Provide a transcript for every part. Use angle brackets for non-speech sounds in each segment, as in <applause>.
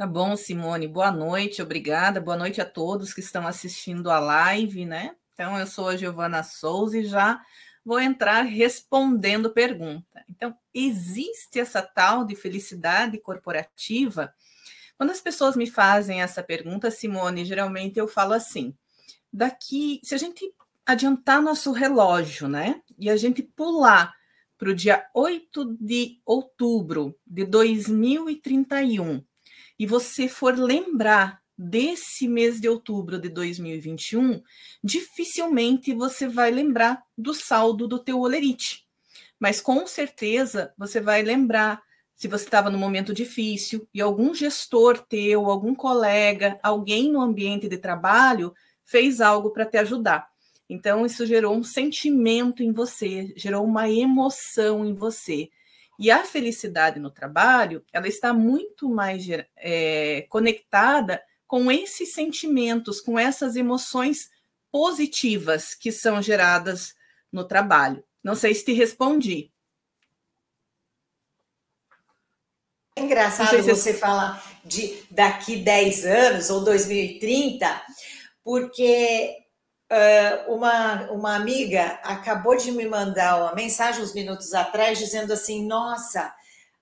Tá bom, Simone. Boa noite, obrigada. Boa noite a todos que estão assistindo a live, né? Então, eu sou a Giovana Souza e já vou entrar respondendo pergunta. Então, existe essa tal de felicidade corporativa? Quando as pessoas me fazem essa pergunta, Simone, geralmente eu falo assim: daqui, se a gente adiantar nosso relógio, né? E a gente pular para o dia 8 de outubro de 2031 e você for lembrar desse mês de outubro de 2021, dificilmente você vai lembrar do saldo do teu olerite. Mas com certeza você vai lembrar se você estava num momento difícil e algum gestor teu, algum colega, alguém no ambiente de trabalho fez algo para te ajudar. Então, isso gerou um sentimento em você, gerou uma emoção em você. E a felicidade no trabalho, ela está muito mais é, conectada com esses sentimentos, com essas emoções positivas que são geradas no trabalho. Não sei se te respondi. É engraçado se você falar de daqui 10 anos ou 2030, porque Uh, uma, uma amiga acabou de me mandar uma mensagem uns minutos atrás dizendo assim: nossa,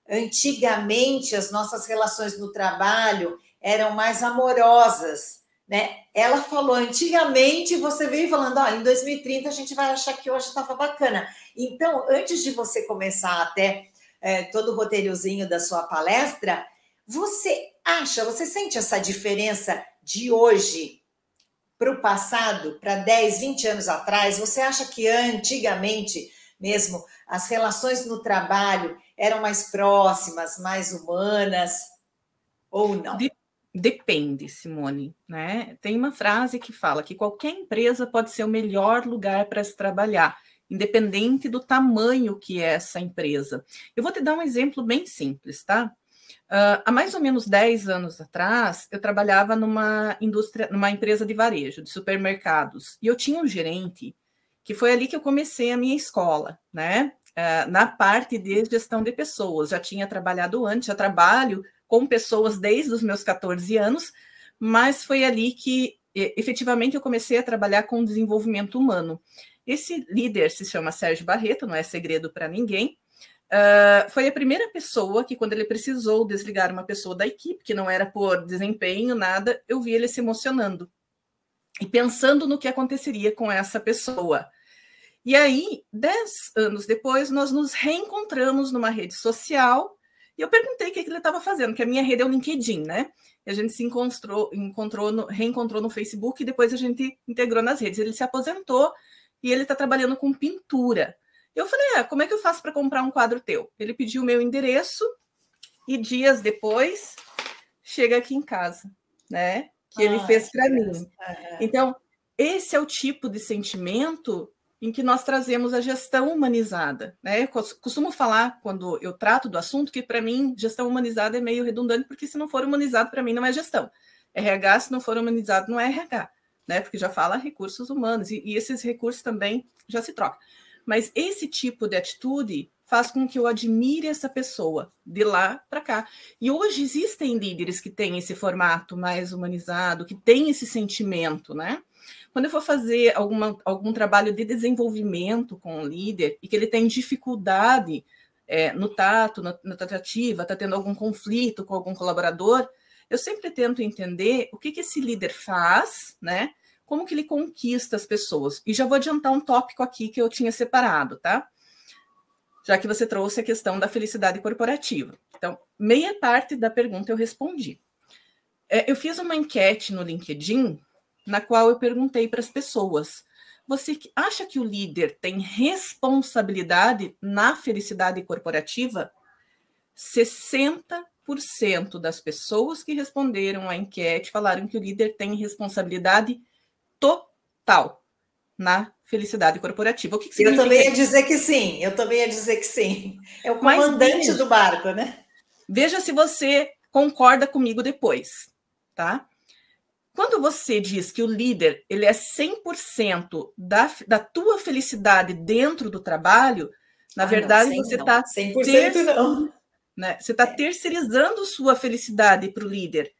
antigamente as nossas relações no trabalho eram mais amorosas. Né? Ela falou, antigamente você veio falando, ó, em 2030 a gente vai achar que hoje estava bacana. Então, antes de você começar até é, todo o roteirozinho da sua palestra, você acha, você sente essa diferença de hoje para o passado, para 10, 20 anos atrás, você acha que antigamente mesmo as relações no trabalho eram mais próximas, mais humanas ou não? Depende, Simone, né? Tem uma frase que fala que qualquer empresa pode ser o melhor lugar para se trabalhar, independente do tamanho que é essa empresa. Eu vou te dar um exemplo bem simples, tá? Uh, há mais ou menos 10 anos atrás, eu trabalhava numa indústria, numa empresa de varejo, de supermercados, e eu tinha um gerente que foi ali que eu comecei a minha escola, né? Uh, na parte de gestão de pessoas. Já tinha trabalhado antes, já trabalho com pessoas desde os meus 14 anos, mas foi ali que efetivamente eu comecei a trabalhar com desenvolvimento humano. Esse líder se chama Sérgio Barreto, não é segredo para ninguém. Uh, foi a primeira pessoa que, quando ele precisou desligar uma pessoa da equipe, que não era por desempenho, nada, eu vi ele se emocionando e pensando no que aconteceria com essa pessoa. E aí, dez anos depois, nós nos reencontramos numa rede social e eu perguntei o que, ele estava fazendo, que a minha rede é o LinkedIn, né? E a gente se encontrou, encontrou no, reencontrou no Facebook e depois a gente integrou nas redes. Ele se aposentou e ele está trabalhando com pintura. Eu falei, ah, como é que eu faço para comprar um quadro teu? Ele pediu o meu endereço e dias depois chega aqui em casa, né? Que ele ah, fez para mim. Então, esse é o tipo de sentimento em que nós trazemos a gestão humanizada. Né? Eu costumo falar, quando eu trato do assunto, que para mim gestão humanizada é meio redundante, porque se não for humanizado, para mim não é gestão. RH, se não for humanizado, não é RH, né? porque já fala recursos humanos, e, e esses recursos também já se trocam. Mas esse tipo de atitude faz com que eu admire essa pessoa de lá para cá. E hoje existem líderes que têm esse formato mais humanizado, que têm esse sentimento, né? Quando eu for fazer alguma, algum trabalho de desenvolvimento com o líder e que ele tem dificuldade é, no tato, na, na tratativa, está tendo algum conflito com algum colaborador, eu sempre tento entender o que, que esse líder faz, né? Como que ele conquista as pessoas. E já vou adiantar um tópico aqui que eu tinha separado, tá? Já que você trouxe a questão da felicidade corporativa. Então, meia parte da pergunta eu respondi. É, eu fiz uma enquete no LinkedIn, na qual eu perguntei para as pessoas: você acha que o líder tem responsabilidade na felicidade corporativa? 60% 60% das pessoas que responderam à enquete falaram que o líder tem responsabilidade total na felicidade corporativa. O que, que Eu também ia dizer que sim, eu também ia dizer que sim. É o comandante do barco, né? Veja se você concorda comigo depois, tá? Quando você diz que o líder ele é 100% da, da tua felicidade dentro do trabalho, na ah, verdade não, você está 100% ter... não. Né? Você está é. terceirizando sua felicidade para o líder.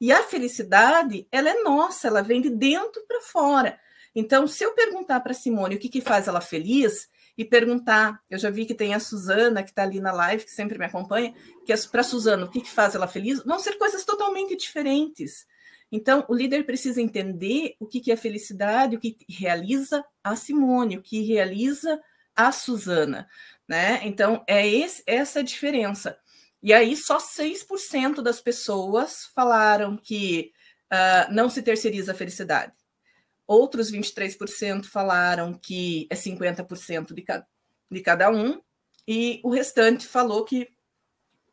E a felicidade, ela é nossa, ela vem de dentro para fora. Então, se eu perguntar para Simone o que, que faz ela feliz, e perguntar, eu já vi que tem a Suzana, que está ali na live, que sempre me acompanha, que é para a Suzana, o que, que faz ela feliz, vão ser coisas totalmente diferentes. Então, o líder precisa entender o que, que é felicidade, o que realiza a Simone, o que realiza a Suzana. Né? Então, é esse, essa a diferença. E aí, só 6% das pessoas falaram que uh, não se terceiriza a felicidade. Outros 23% falaram que é 50% de, ca de cada um. E o restante falou que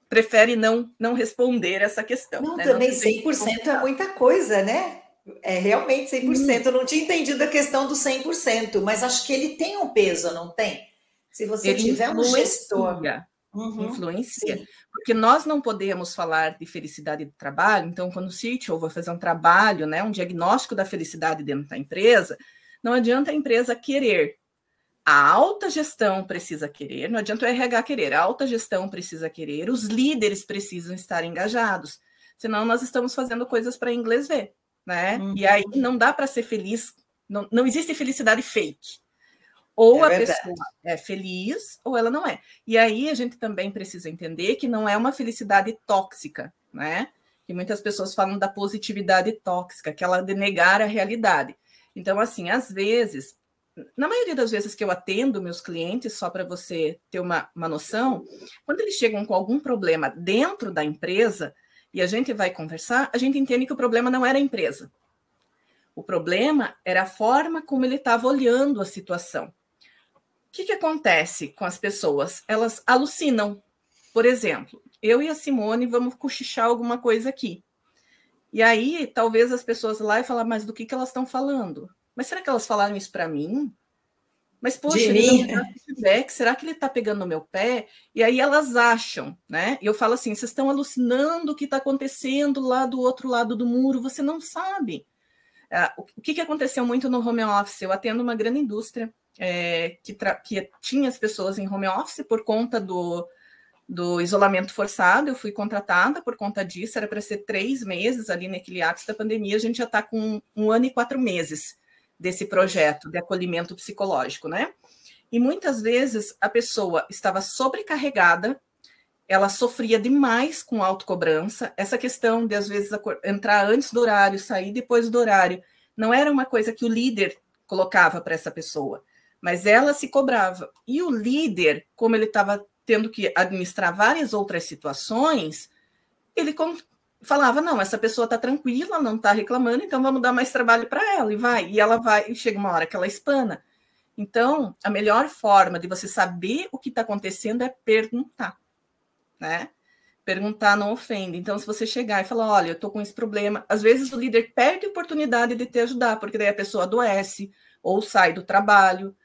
prefere não, não responder essa questão. Não, né? também não 100% é muita coisa, né? É realmente 100%. Hum. Eu não tinha entendido a questão do 100%, mas acho que ele tem um peso, não tem? Se você ele tiver um gestor. Uhum. Influencia. Sim. Porque nós não podemos falar de felicidade do trabalho, então, quando o CTO vai fazer um trabalho, né, um diagnóstico da felicidade dentro da empresa, não adianta a empresa querer a alta gestão precisa querer, não adianta o RH querer, a alta gestão precisa querer, os líderes precisam estar engajados, senão nós estamos fazendo coisas para inglês ver, né? Uhum. E aí não dá para ser feliz, não, não existe felicidade fake. Ou é a verdade. pessoa é feliz ou ela não é. E aí a gente também precisa entender que não é uma felicidade tóxica, né? Que muitas pessoas falam da positividade tóxica, que ela de negar a realidade. Então, assim, às vezes na maioria das vezes que eu atendo meus clientes, só para você ter uma, uma noção, quando eles chegam com algum problema dentro da empresa e a gente vai conversar, a gente entende que o problema não era a empresa. O problema era a forma como ele estava olhando a situação. O que, que acontece com as pessoas? Elas alucinam. Por exemplo, eu e a Simone vamos cochichar alguma coisa aqui. E aí, talvez as pessoas lá e falar, mas do que, que elas estão falando? Mas será que elas falaram isso para mim? Mas, poxa, ele feedback, será que ele está pegando no meu pé? E aí elas acham, né? E eu falo assim: vocês estão alucinando o que está acontecendo lá do outro lado do muro, você não sabe. É, o que, que aconteceu muito no home office? Eu atendo uma grande indústria é, que, que tinha as pessoas em home office por conta do, do isolamento forçado, eu fui contratada por conta disso, era para ser três meses ali naquele ápice da pandemia, a gente já está com um ano e quatro meses desse projeto de acolhimento psicológico, né? E muitas vezes a pessoa estava sobrecarregada, ela sofria demais com autocobrança. Essa questão de, às vezes, entrar antes do horário, sair depois do horário, não era uma coisa que o líder colocava para essa pessoa, mas ela se cobrava. E o líder, como ele estava tendo que administrar várias outras situações, ele falava: não, essa pessoa está tranquila, não está reclamando, então vamos dar mais trabalho para ela, e vai. E ela vai, e chega uma hora que ela espana. Então, a melhor forma de você saber o que está acontecendo é perguntar, né? Perguntar não ofende. Então, se você chegar e falar, olha, eu estou com esse problema, às vezes o líder perde a oportunidade de te ajudar, porque daí a pessoa adoece ou sai do trabalho.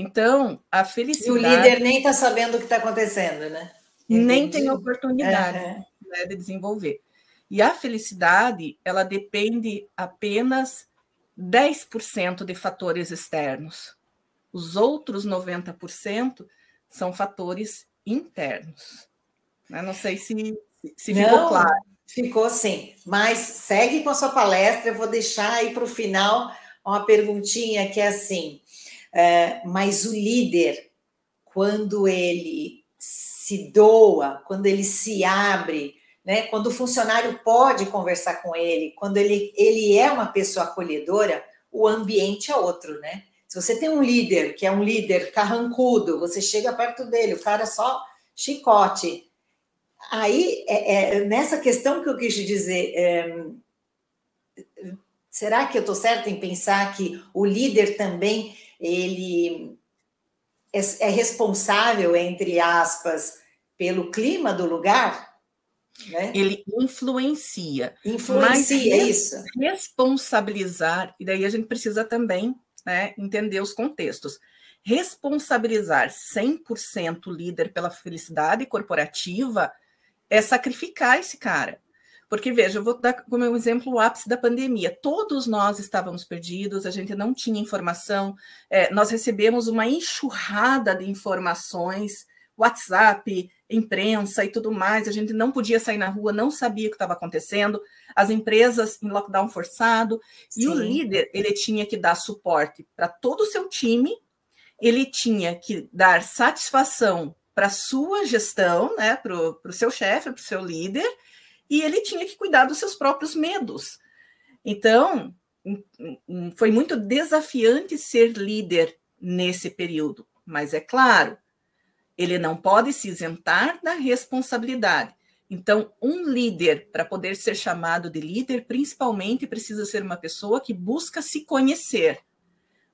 Então, a felicidade. E o líder nem está sabendo o que está acontecendo, né? Entendi. Nem tem oportunidade é. né, de desenvolver. E a felicidade, ela depende apenas 10% de fatores externos. Os outros 90% são fatores internos. Eu não sei se, se ficou não, claro. Ficou sim, mas segue com a sua palestra. Eu vou deixar aí para o final uma perguntinha que é assim: mas o líder, quando ele se doa, quando ele se abre, né? Quando o funcionário pode conversar com ele, quando ele, ele é uma pessoa acolhedora, o ambiente é outro, né? Se você tem um líder que é um líder carrancudo, você chega perto dele, o cara é só chicote. Aí, é, é, nessa questão que eu quis dizer, é, será que eu estou certa em pensar que o líder também ele é, é responsável, entre aspas, pelo clima do lugar? Né? Ele influencia. Influencia, mas isso. Responsabilizar, e daí a gente precisa também né, entender os contextos. Responsabilizar 100% o líder pela felicidade corporativa é sacrificar esse cara. Porque, veja, eu vou dar como exemplo o ápice da pandemia. Todos nós estávamos perdidos, a gente não tinha informação, é, nós recebemos uma enxurrada de informações, WhatsApp, imprensa e tudo mais, a gente não podia sair na rua, não sabia o que estava acontecendo, as empresas em lockdown forçado, Sim. e o líder, ele tinha que dar suporte para todo o seu time, ele tinha que dar satisfação para a sua gestão, né, para o seu chefe, para o seu líder, e ele tinha que cuidar dos seus próprios medos. Então, foi muito desafiante ser líder nesse período, mas é claro, ele não pode se isentar da responsabilidade. Então, um líder, para poder ser chamado de líder, principalmente precisa ser uma pessoa que busca se conhecer,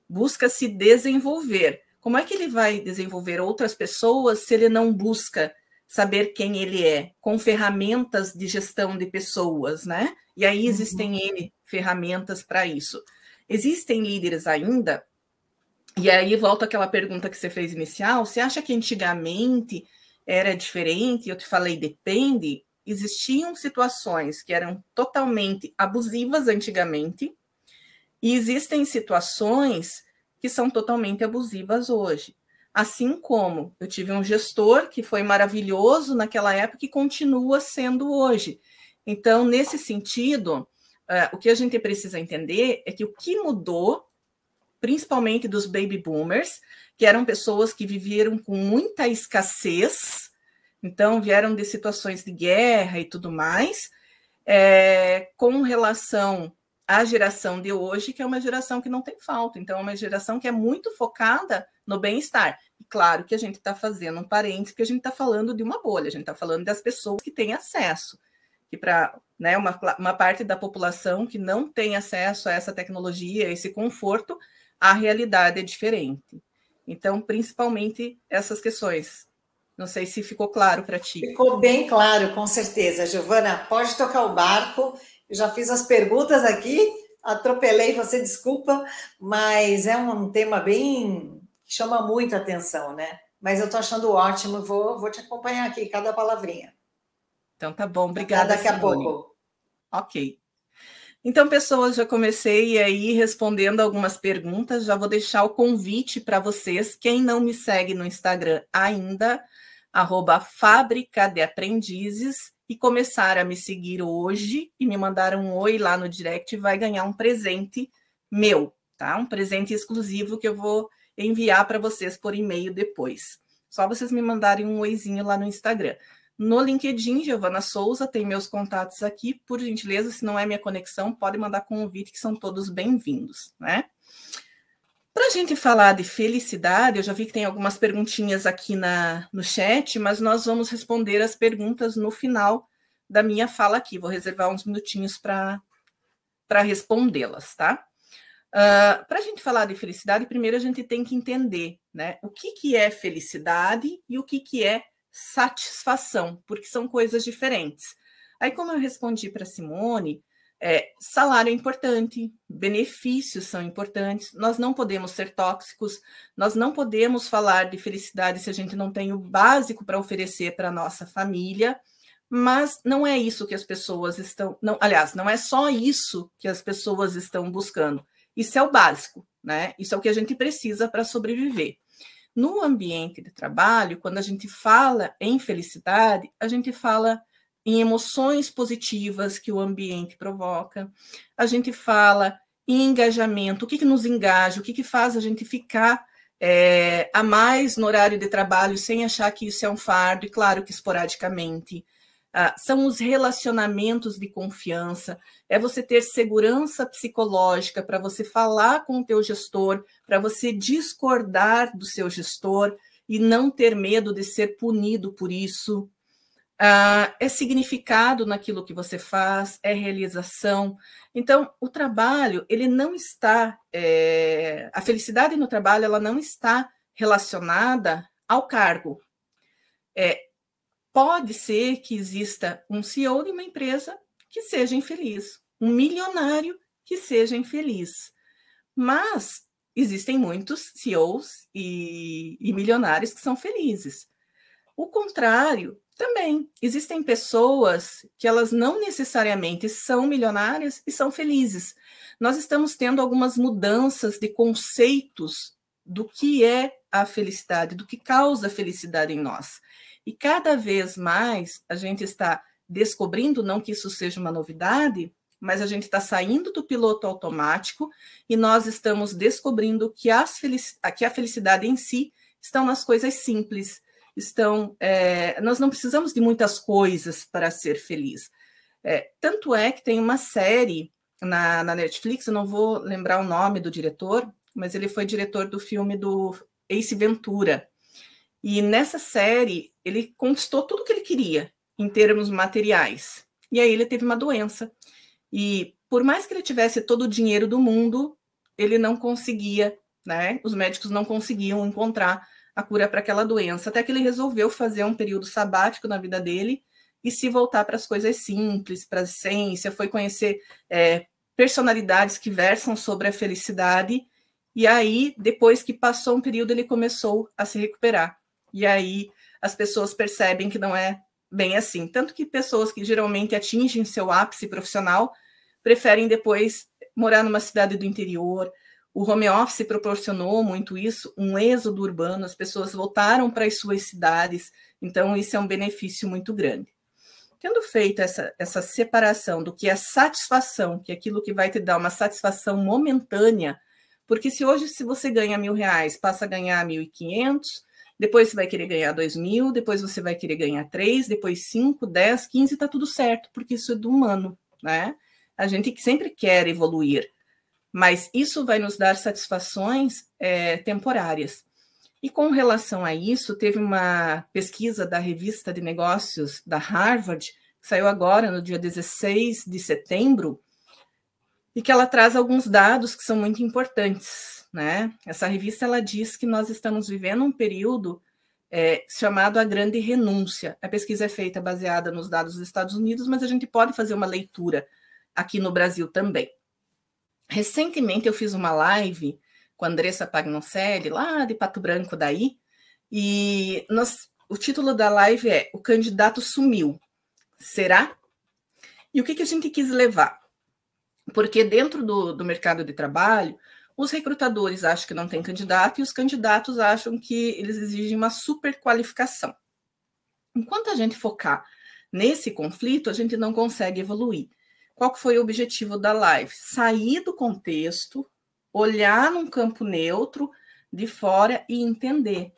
busca se desenvolver. Como é que ele vai desenvolver outras pessoas se ele não busca saber quem ele é, com ferramentas de gestão de pessoas, né? E aí uhum. existem uhum. N ferramentas para isso. Existem líderes ainda, e aí volta aquela pergunta que você fez inicial: você acha que antigamente era diferente? Eu te falei, depende. Existiam situações que eram totalmente abusivas antigamente, e existem situações que são totalmente abusivas hoje. Assim como eu tive um gestor que foi maravilhoso naquela época e continua sendo hoje. Então, nesse sentido, uh, o que a gente precisa entender é que o que mudou, principalmente dos baby boomers, que eram pessoas que viveram com muita escassez, então vieram de situações de guerra e tudo mais, é, com relação à geração de hoje, que é uma geração que não tem falta, então é uma geração que é muito focada no bem-estar. Claro que a gente está fazendo um parênteses, que a gente está falando de uma bolha, a gente está falando das pessoas que têm acesso, que para né, uma, uma parte da população que não tem acesso a essa tecnologia, a esse conforto, a realidade é diferente. Então, principalmente essas questões. Não sei se ficou claro para ti. Ficou bem claro, com certeza. Giovana, pode tocar o barco. Eu já fiz as perguntas aqui, atropelei você, desculpa, mas é um tema bem chama muito atenção, né? Mas eu estou achando ótimo, vou, vou te acompanhar aqui, cada palavrinha. Então tá bom, obrigada. Até daqui Simone. a pouco. Ok. Então, pessoas, já comecei aí respondendo algumas perguntas. Já vou deixar o convite para vocês. Quem não me segue no Instagram ainda, arroba Fábrica de Aprendizes, e começar a me seguir hoje e me mandar um oi lá no direct, vai ganhar um presente meu, tá? Um presente exclusivo que eu vou enviar para vocês por e-mail depois. Só vocês me mandarem um oizinho lá no Instagram. No LinkedIn, Giovana Souza, tem meus contatos aqui. Por gentileza, se não é minha conexão, pode mandar convite, que são todos bem-vindos, né? Para a gente falar de felicidade, eu já vi que tem algumas perguntinhas aqui na, no chat, mas nós vamos responder as perguntas no final da minha fala aqui. Vou reservar uns minutinhos para respondê-las, tá? Uh, ah, Para a gente falar de felicidade, primeiro a gente tem que entender né, o que, que é felicidade e o que, que é satisfação, porque são coisas diferentes. Aí, como eu respondi para Simone, é, salário é importante, benefícios são importantes, nós não podemos ser tóxicos, nós não podemos falar de felicidade se a gente não tem o básico para oferecer para a nossa família, mas não é isso que as pessoas estão. Não, aliás, não é só isso que as pessoas estão buscando. Isso é o básico, né? Isso é o que a gente precisa para sobreviver. No ambiente de trabalho, quando a gente fala em felicidade, a gente fala em emoções positivas que o ambiente provoca, a gente fala em engajamento, o que, que nos engaja, o que, que faz a gente ficar é, a mais no horário de trabalho sem achar que isso é um fardo, e claro que esporadicamente. Ah, são os relacionamentos de confiança, é você ter segurança psicológica para você falar com o teu gestor, para você discordar do seu gestor e não ter medo de ser punido por isso. Ah, é significado naquilo que você faz, é realização. Então, o trabalho, ele não está, é, a felicidade no trabalho, ela não está relacionada ao cargo. É, pode ser que exista um CEO de uma empresa que seja infeliz, um milionário que seja infeliz. Mas existem muitos CEOs e, e milionários que são felizes. O contrário também. Existem pessoas que elas não necessariamente são milionárias e são felizes. Nós estamos tendo algumas mudanças de conceitos do que é a felicidade, do que causa felicidade em nós. E cada vez mais a gente está descobrindo, não que isso seja uma novidade, mas a gente está saindo do piloto automático e nós estamos descobrindo que, as felic... que a felicidade em si estão nas coisas simples, estão. É... nós não precisamos de muitas coisas para ser feliz. É... tanto é que tem uma série na, na Netflix, eu não vou lembrar o nome do diretor, mas ele foi diretor do filme do Ace Ventura. E nessa série, ele conquistou tudo que ele queria em termos materiais. E aí ele teve uma doença. E por mais que ele tivesse todo o dinheiro do mundo, ele não conseguia, né? Os médicos não conseguiam encontrar a cura para aquela doença, até que ele resolveu fazer um período sabático na vida dele e se voltar para as coisas simples, para a ciência, foi conhecer é, personalidades que versam sobre a felicidade. E aí, depois que passou um período, ele começou a se recuperar. E aí as pessoas percebem que não é bem assim. Tanto que pessoas que geralmente atingem seu ápice profissional preferem depois morar numa cidade do interior. O home office proporcionou muito isso, um êxodo urbano, as pessoas voltaram para as suas cidades, então isso é um benefício muito grande. Tendo feito essa, essa separação do que é satisfação, que é aquilo que vai te dar uma satisfação momentânea, porque se hoje, se você ganha mil reais, passa a ganhar mil e quinhentos, depois você vai querer ganhar dois mil, depois você vai querer ganhar três, depois cinco, dez, quinze, tá tudo certo, porque isso é do humano, né? A gente sempre quer evoluir, mas isso vai nos dar satisfações é, temporárias. E com relação a isso, teve uma pesquisa da revista de negócios da Harvard, que saiu agora no dia 16 de setembro, e que ela traz alguns dados que são muito importantes. Né? Essa revista ela diz que nós estamos vivendo um período é, chamado a grande renúncia. A pesquisa é feita baseada nos dados dos Estados Unidos, mas a gente pode fazer uma leitura aqui no Brasil também. Recentemente eu fiz uma live com a Andressa Pagnoncelli, lá de Pato Branco daí, e nós, o título da live é O Candidato Sumiu. Será? E o que, que a gente quis levar? Porque dentro do, do mercado de trabalho, os recrutadores acham que não tem candidato e os candidatos acham que eles exigem uma super qualificação. Enquanto a gente focar nesse conflito, a gente não consegue evoluir. Qual foi o objetivo da live? Sair do contexto, olhar num campo neutro de fora e entender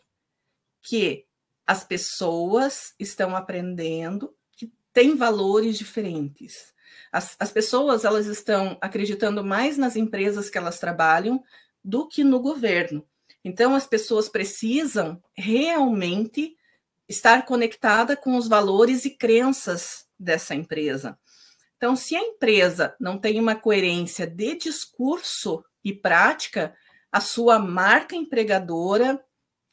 que as pessoas estão aprendendo que têm valores diferentes. As, as pessoas elas estão acreditando mais nas empresas que elas trabalham do que no governo. Então, as pessoas precisam realmente estar conectada com os valores e crenças dessa empresa. Então, se a empresa não tem uma coerência de discurso e prática, a sua marca empregadora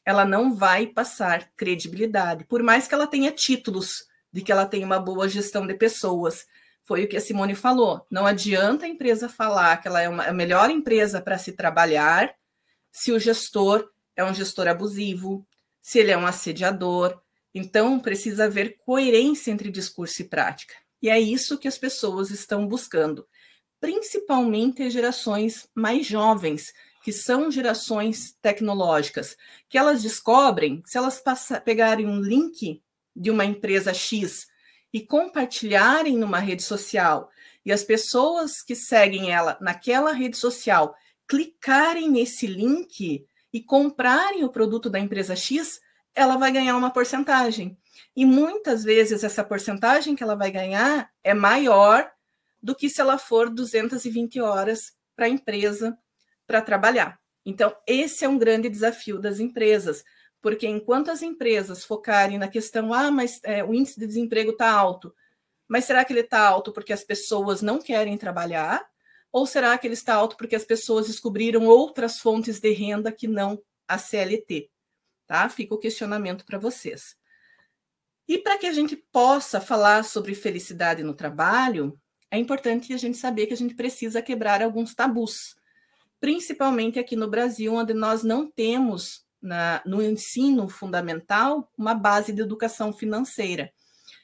ela não vai passar credibilidade, por mais que ela tenha títulos de que ela tem uma boa gestão de pessoas. Foi o que a Simone falou. Não adianta a empresa falar que ela é uma, a melhor empresa para se trabalhar se o gestor é um gestor abusivo, se ele é um assediador. Então, precisa haver coerência entre discurso e prática. E é isso que as pessoas estão buscando, principalmente as gerações mais jovens, que são gerações tecnológicas, que elas descobrem, se elas pegarem um link de uma empresa X e compartilharem numa rede social, e as pessoas que seguem ela naquela rede social clicarem nesse link e comprarem o produto da empresa X, ela vai ganhar uma porcentagem. E muitas vezes essa porcentagem que ela vai ganhar é maior do que se ela for 220 horas para a empresa para trabalhar. Então, esse é um grande desafio das empresas, porque enquanto as empresas focarem na questão, ah, mas é, o índice de desemprego está alto, mas será que ele está alto porque as pessoas não querem trabalhar? Ou será que ele está alto porque as pessoas descobriram outras fontes de renda que não a CLT? Tá? Fica o questionamento para vocês. E para que a gente possa falar sobre felicidade no trabalho, é importante a gente saber que a gente precisa quebrar alguns tabus, principalmente aqui no Brasil, onde nós não temos na, no ensino fundamental uma base de educação financeira.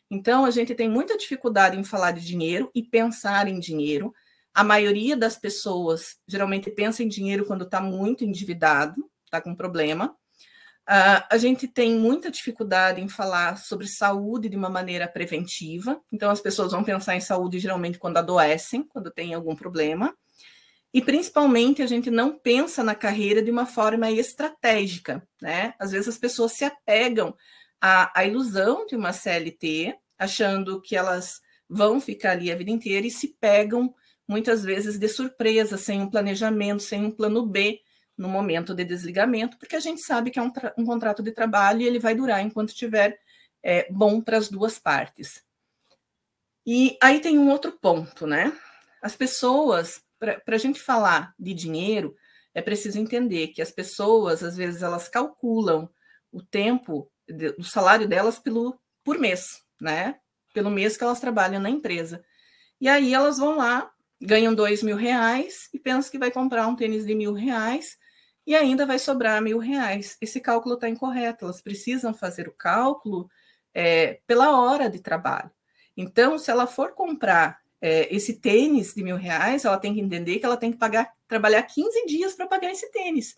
Então, a gente tem muita dificuldade em falar de dinheiro e pensar em dinheiro. A maioria das pessoas geralmente pensa em dinheiro quando está muito endividado, está com problema. Uh, a gente tem muita dificuldade em falar sobre saúde de uma maneira preventiva, então as pessoas vão pensar em saúde geralmente quando adoecem, quando tem algum problema, e principalmente a gente não pensa na carreira de uma forma estratégica, né? Às vezes as pessoas se apegam à, à ilusão de uma CLT, achando que elas vão ficar ali a vida inteira e se pegam muitas vezes de surpresa, sem um planejamento, sem um plano B, no momento de desligamento, porque a gente sabe que é um, um contrato de trabalho e ele vai durar enquanto estiver é, bom para as duas partes. E aí tem um outro ponto, né? As pessoas, para a gente falar de dinheiro, é preciso entender que as pessoas, às vezes, elas calculam o tempo do salário delas pelo, por mês, né? Pelo mês que elas trabalham na empresa. E aí elas vão lá, ganham dois mil reais e pensam que vai comprar um tênis de mil reais e ainda vai sobrar mil reais. Esse cálculo está incorreto, elas precisam fazer o cálculo é, pela hora de trabalho. Então, se ela for comprar é, esse tênis de mil reais, ela tem que entender que ela tem que pagar, trabalhar 15 dias para pagar esse tênis.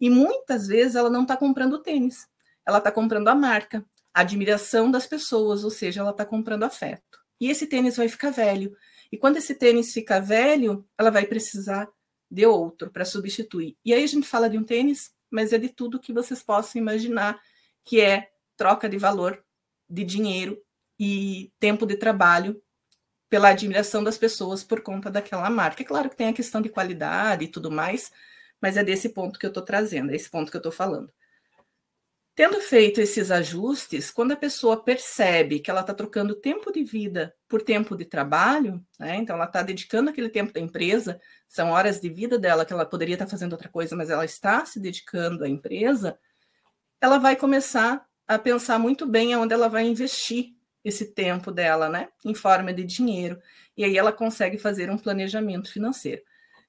E muitas vezes ela não está comprando o tênis, ela está comprando a marca, a admiração das pessoas, ou seja, ela está comprando afeto. E esse tênis vai ficar velho. E quando esse tênis ficar velho, ela vai precisar de outro para substituir. E aí a gente fala de um tênis, mas é de tudo que vocês possam imaginar, que é troca de valor, de dinheiro e tempo de trabalho pela admiração das pessoas por conta daquela marca. É claro que tem a questão de qualidade e tudo mais, mas é desse ponto que eu estou trazendo, é esse ponto que eu estou falando. Tendo feito esses ajustes, quando a pessoa percebe que ela está trocando tempo de vida por tempo de trabalho, né? então ela está dedicando aquele tempo da empresa, são horas de vida dela que ela poderia estar tá fazendo outra coisa, mas ela está se dedicando à empresa, ela vai começar a pensar muito bem aonde ela vai investir esse tempo dela, né? Em forma de dinheiro. E aí ela consegue fazer um planejamento financeiro.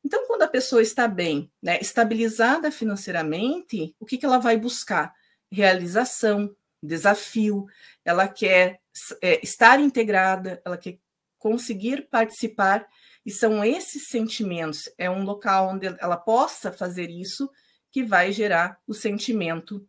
Então, quando a pessoa está bem, né, estabilizada financeiramente, o que, que ela vai buscar? realização, desafio, ela quer é, estar integrada, ela quer conseguir participar, e são esses sentimentos, é um local onde ela possa fazer isso que vai gerar o sentimento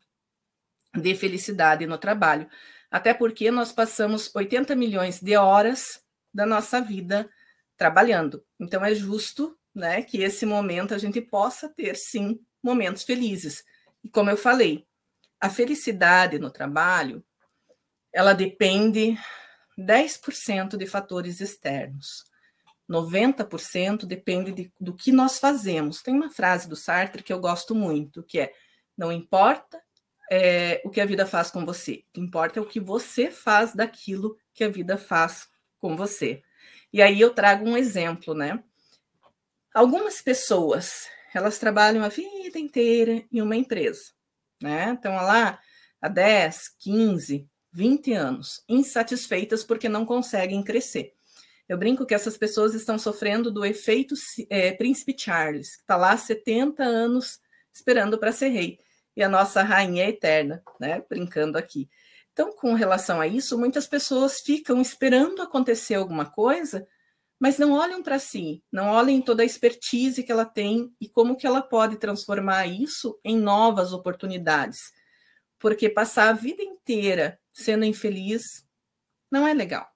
de felicidade no trabalho. Até porque nós passamos 80 milhões de horas da nossa vida trabalhando. Então é justo, né, que esse momento a gente possa ter sim momentos felizes. E como eu falei, a felicidade no trabalho, ela depende 10% de fatores externos. 90% depende de, do que nós fazemos. Tem uma frase do Sartre que eu gosto muito, que é: não importa é, o que a vida faz com você, o que importa é o que você faz daquilo que a vida faz com você. E aí eu trago um exemplo, né? Algumas pessoas, elas trabalham a vida inteira em uma empresa né? Estão lá há 10, 15, 20 anos, insatisfeitas porque não conseguem crescer. Eu brinco que essas pessoas estão sofrendo do efeito é, Príncipe Charles, que está lá há 70 anos esperando para ser rei, e a nossa rainha eterna, né? Brincando aqui. Então, com relação a isso, muitas pessoas ficam esperando acontecer alguma coisa, mas não olham para si, não olhem toda a expertise que ela tem e como que ela pode transformar isso em novas oportunidades. Porque passar a vida inteira sendo infeliz não é legal.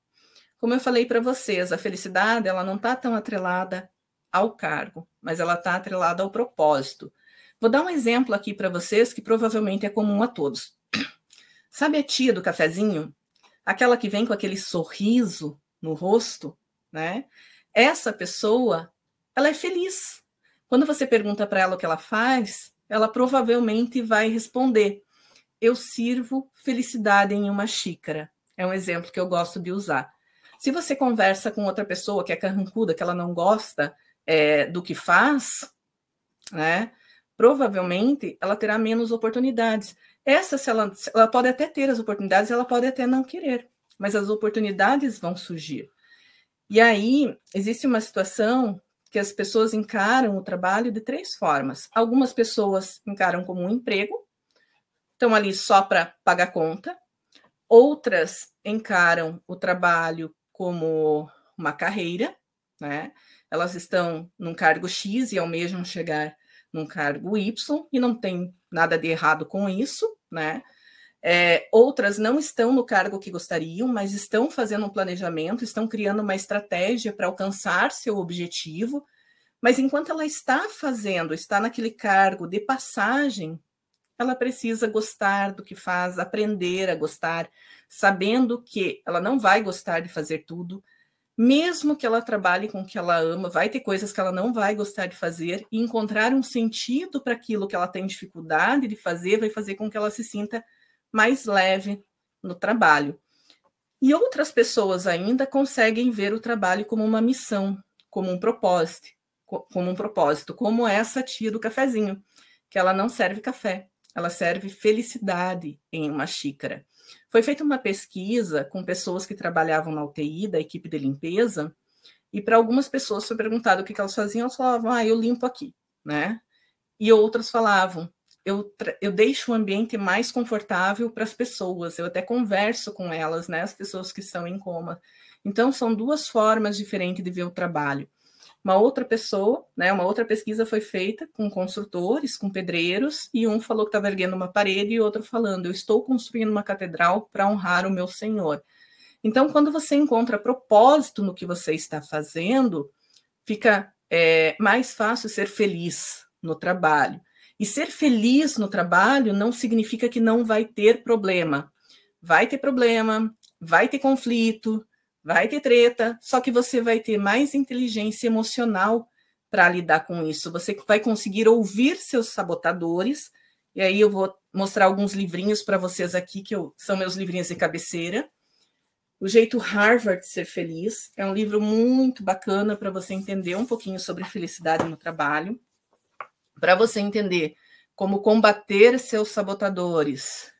Como eu falei para vocês, a felicidade ela não está tão atrelada ao cargo, mas ela está atrelada ao propósito. Vou dar um exemplo aqui para vocês que provavelmente é comum a todos. Sabe a tia do cafezinho? Aquela que vem com aquele sorriso no rosto né? Essa pessoa, ela é feliz. Quando você pergunta para ela o que ela faz, ela provavelmente vai responder: Eu sirvo felicidade em uma xícara. É um exemplo que eu gosto de usar. Se você conversa com outra pessoa que é carrancuda, que ela não gosta é, do que faz, né? Provavelmente ela terá menos oportunidades. Essa, se ela, ela pode até ter as oportunidades, ela pode até não querer, mas as oportunidades vão surgir. E aí, existe uma situação que as pessoas encaram o trabalho de três formas. Algumas pessoas encaram como um emprego, estão ali só para pagar conta. Outras encaram o trabalho como uma carreira, né? Elas estão num cargo X e almejam chegar num cargo Y e não tem nada de errado com isso, né? É, outras não estão no cargo que gostariam, mas estão fazendo um planejamento, estão criando uma estratégia para alcançar seu objetivo. Mas enquanto ela está fazendo, está naquele cargo de passagem, ela precisa gostar do que faz, aprender a gostar, sabendo que ela não vai gostar de fazer tudo, mesmo que ela trabalhe com o que ela ama, vai ter coisas que ela não vai gostar de fazer, e encontrar um sentido para aquilo que ela tem dificuldade de fazer vai fazer com que ela se sinta mais leve no trabalho. E outras pessoas ainda conseguem ver o trabalho como uma missão, como um propósito, como um propósito, como essa tia do cafezinho, que ela não serve café, ela serve felicidade em uma xícara. Foi feita uma pesquisa com pessoas que trabalhavam na UTI, da equipe de limpeza, e para algumas pessoas foi perguntado o que, que elas faziam, elas falavam, ah, eu limpo aqui, né? E outras falavam, eu, eu deixo o ambiente mais confortável para as pessoas, eu até converso com elas, né, as pessoas que estão em coma. Então, são duas formas diferentes de ver o trabalho. Uma outra pessoa, né, uma outra pesquisa foi feita com construtores, com pedreiros, e um falou que estava erguendo uma parede e outro falando: Eu estou construindo uma catedral para honrar o meu Senhor. Então, quando você encontra propósito no que você está fazendo, fica é, mais fácil ser feliz no trabalho. E ser feliz no trabalho não significa que não vai ter problema. Vai ter problema, vai ter conflito, vai ter treta, só que você vai ter mais inteligência emocional para lidar com isso. Você vai conseguir ouvir seus sabotadores. E aí eu vou mostrar alguns livrinhos para vocês aqui que eu, são meus livrinhos de cabeceira. O jeito Harvard de ser feliz é um livro muito bacana para você entender um pouquinho sobre felicidade no trabalho, para você entender como combater seus sabotadores.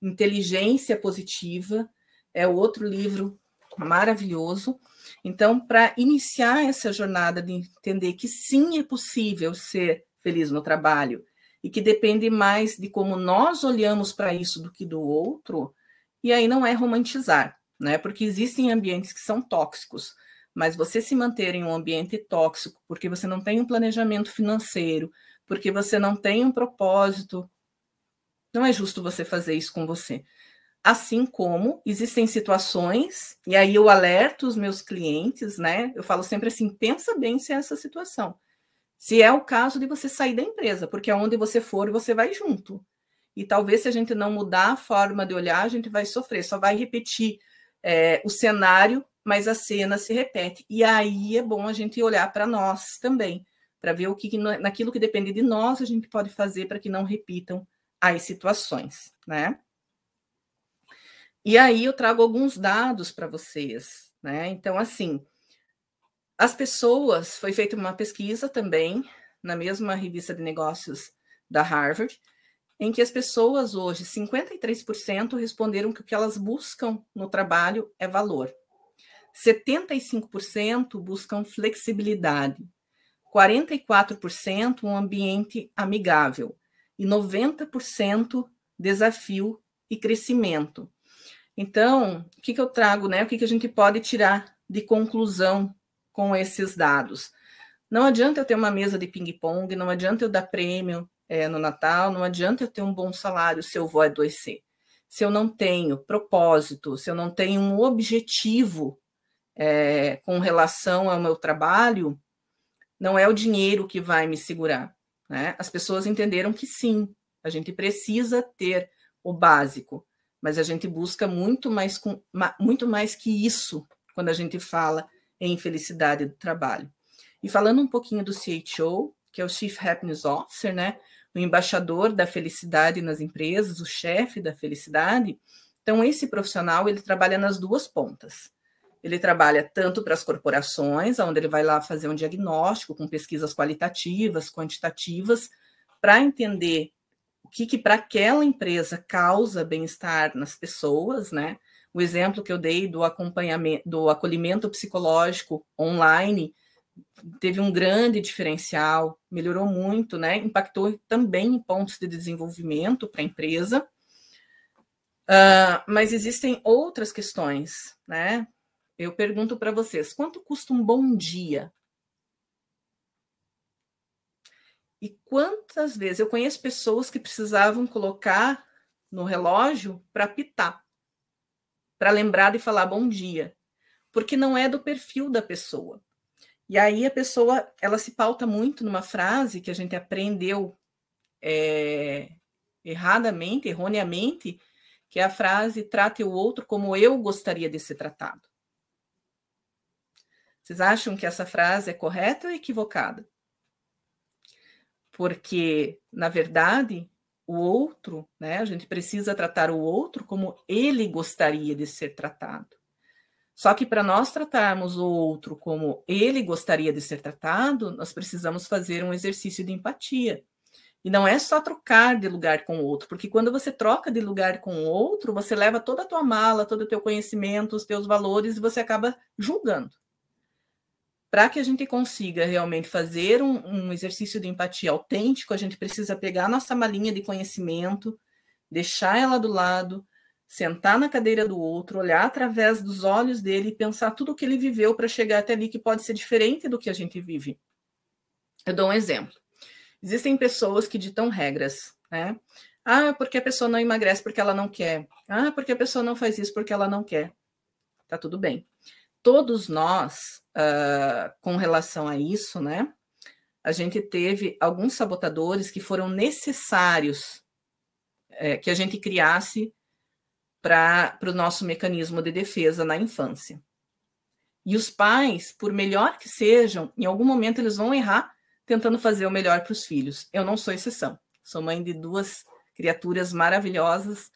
Inteligência positiva é outro livro maravilhoso. Então, para iniciar essa jornada de entender que sim é possível ser feliz no trabalho e que depende mais de como nós olhamos para isso do que do outro, e aí não é romantizar, né? Porque existem ambientes que são tóxicos, mas você se manter em um ambiente tóxico porque você não tem um planejamento financeiro, porque você não tem um propósito, não é justo você fazer isso com você. Assim como existem situações, e aí eu alerto os meus clientes, né? Eu falo sempre assim: pensa bem se é essa situação. Se é o caso de você sair da empresa, porque aonde você for, você vai junto. E talvez se a gente não mudar a forma de olhar, a gente vai sofrer, só vai repetir é, o cenário, mas a cena se repete. E aí é bom a gente olhar para nós também, para ver o que, naquilo que depende de nós, a gente pode fazer para que não repitam as situações, né? E aí eu trago alguns dados para vocês, né? Então, assim, as pessoas, foi feita uma pesquisa também, na mesma revista de negócios da Harvard, em que as pessoas hoje, 53% responderam que o que elas buscam no trabalho é valor. 75% buscam flexibilidade, 44% um ambiente amigável e 90% desafio e crescimento. Então, o que, que eu trago, né? O que, que a gente pode tirar de conclusão com esses dados? Não adianta eu ter uma mesa de ping-pong, não adianta eu dar prêmio é, no Natal, não adianta eu ter um bom salário se eu vou adoecer. Se eu não tenho propósito, se eu não tenho um objetivo é, com relação ao meu trabalho, não é o dinheiro que vai me segurar. Né? As pessoas entenderam que sim, a gente precisa ter o básico, mas a gente busca muito mais, com, muito mais que isso quando a gente fala em felicidade do trabalho. E falando um pouquinho do CHO, que é o Chief Happiness Officer, né? o embaixador da felicidade nas empresas, o chefe da felicidade. Então, esse profissional ele trabalha nas duas pontas. Ele trabalha tanto para as corporações, onde ele vai lá fazer um diagnóstico com pesquisas qualitativas, quantitativas, para entender que, que para aquela empresa causa bem-estar nas pessoas, né? O exemplo que eu dei do acompanhamento, do acolhimento psicológico online teve um grande diferencial, melhorou muito, né? Impactou também em pontos de desenvolvimento para a empresa. Uh, mas existem outras questões, né? Eu pergunto para vocês: quanto custa um bom dia? E quantas vezes eu conheço pessoas que precisavam colocar no relógio para pitar, para lembrar de falar bom dia, porque não é do perfil da pessoa. E aí a pessoa ela se pauta muito numa frase que a gente aprendeu é, erradamente, erroneamente, que é a frase trate o outro como eu gostaria de ser tratado. Vocês acham que essa frase é correta ou equivocada? Porque, na verdade, o outro, né, a gente precisa tratar o outro como ele gostaria de ser tratado. Só que para nós tratarmos o outro como ele gostaria de ser tratado, nós precisamos fazer um exercício de empatia. E não é só trocar de lugar com o outro, porque quando você troca de lugar com o outro, você leva toda a tua mala, todo o teu conhecimento, os teus valores e você acaba julgando. Para que a gente consiga realmente fazer um, um exercício de empatia autêntico, a gente precisa pegar nossa malinha de conhecimento, deixar ela do lado, sentar na cadeira do outro, olhar através dos olhos dele e pensar tudo o que ele viveu para chegar até ali, que pode ser diferente do que a gente vive. Eu dou um exemplo. Existem pessoas que ditam regras, né? Ah, porque a pessoa não emagrece porque ela não quer. Ah, porque a pessoa não faz isso porque ela não quer. Tá tudo bem. Todos nós, uh, com relação a isso, né? A gente teve alguns sabotadores que foram necessários é, que a gente criasse para o nosso mecanismo de defesa na infância. E os pais, por melhor que sejam, em algum momento eles vão errar tentando fazer o melhor para os filhos. Eu não sou exceção. Sou mãe de duas criaturas maravilhosas,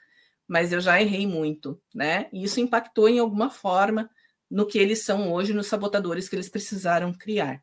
mas eu já errei muito, né? E isso impactou em alguma forma no que eles são hoje, nos sabotadores que eles precisaram criar.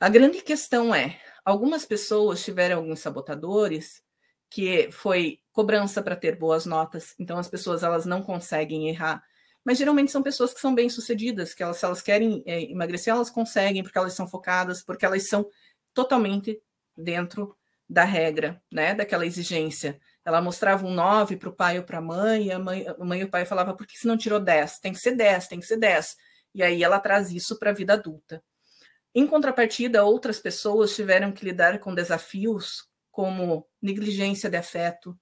A grande questão é, algumas pessoas tiveram alguns sabotadores que foi cobrança para ter boas notas. Então as pessoas elas não conseguem errar. Mas geralmente são pessoas que são bem-sucedidas, que elas, se elas querem é, emagrecer, elas conseguem, porque elas são focadas, porque elas são totalmente dentro da regra, né? Daquela exigência. Ela mostrava um 9 para o pai ou para a mãe, a mãe, e o pai falava, por que se não tirou 10? Tem que ser 10, tem que ser 10. E aí ela traz isso para a vida adulta. Em contrapartida, outras pessoas tiveram que lidar com desafios como negligência de afeto,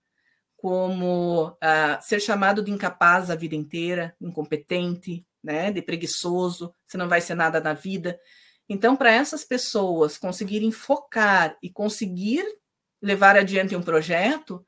como uh, ser chamado de incapaz a vida inteira, incompetente, né, de preguiçoso, você não vai ser nada na vida. Então, para essas pessoas conseguirem focar e conseguir levar adiante um projeto,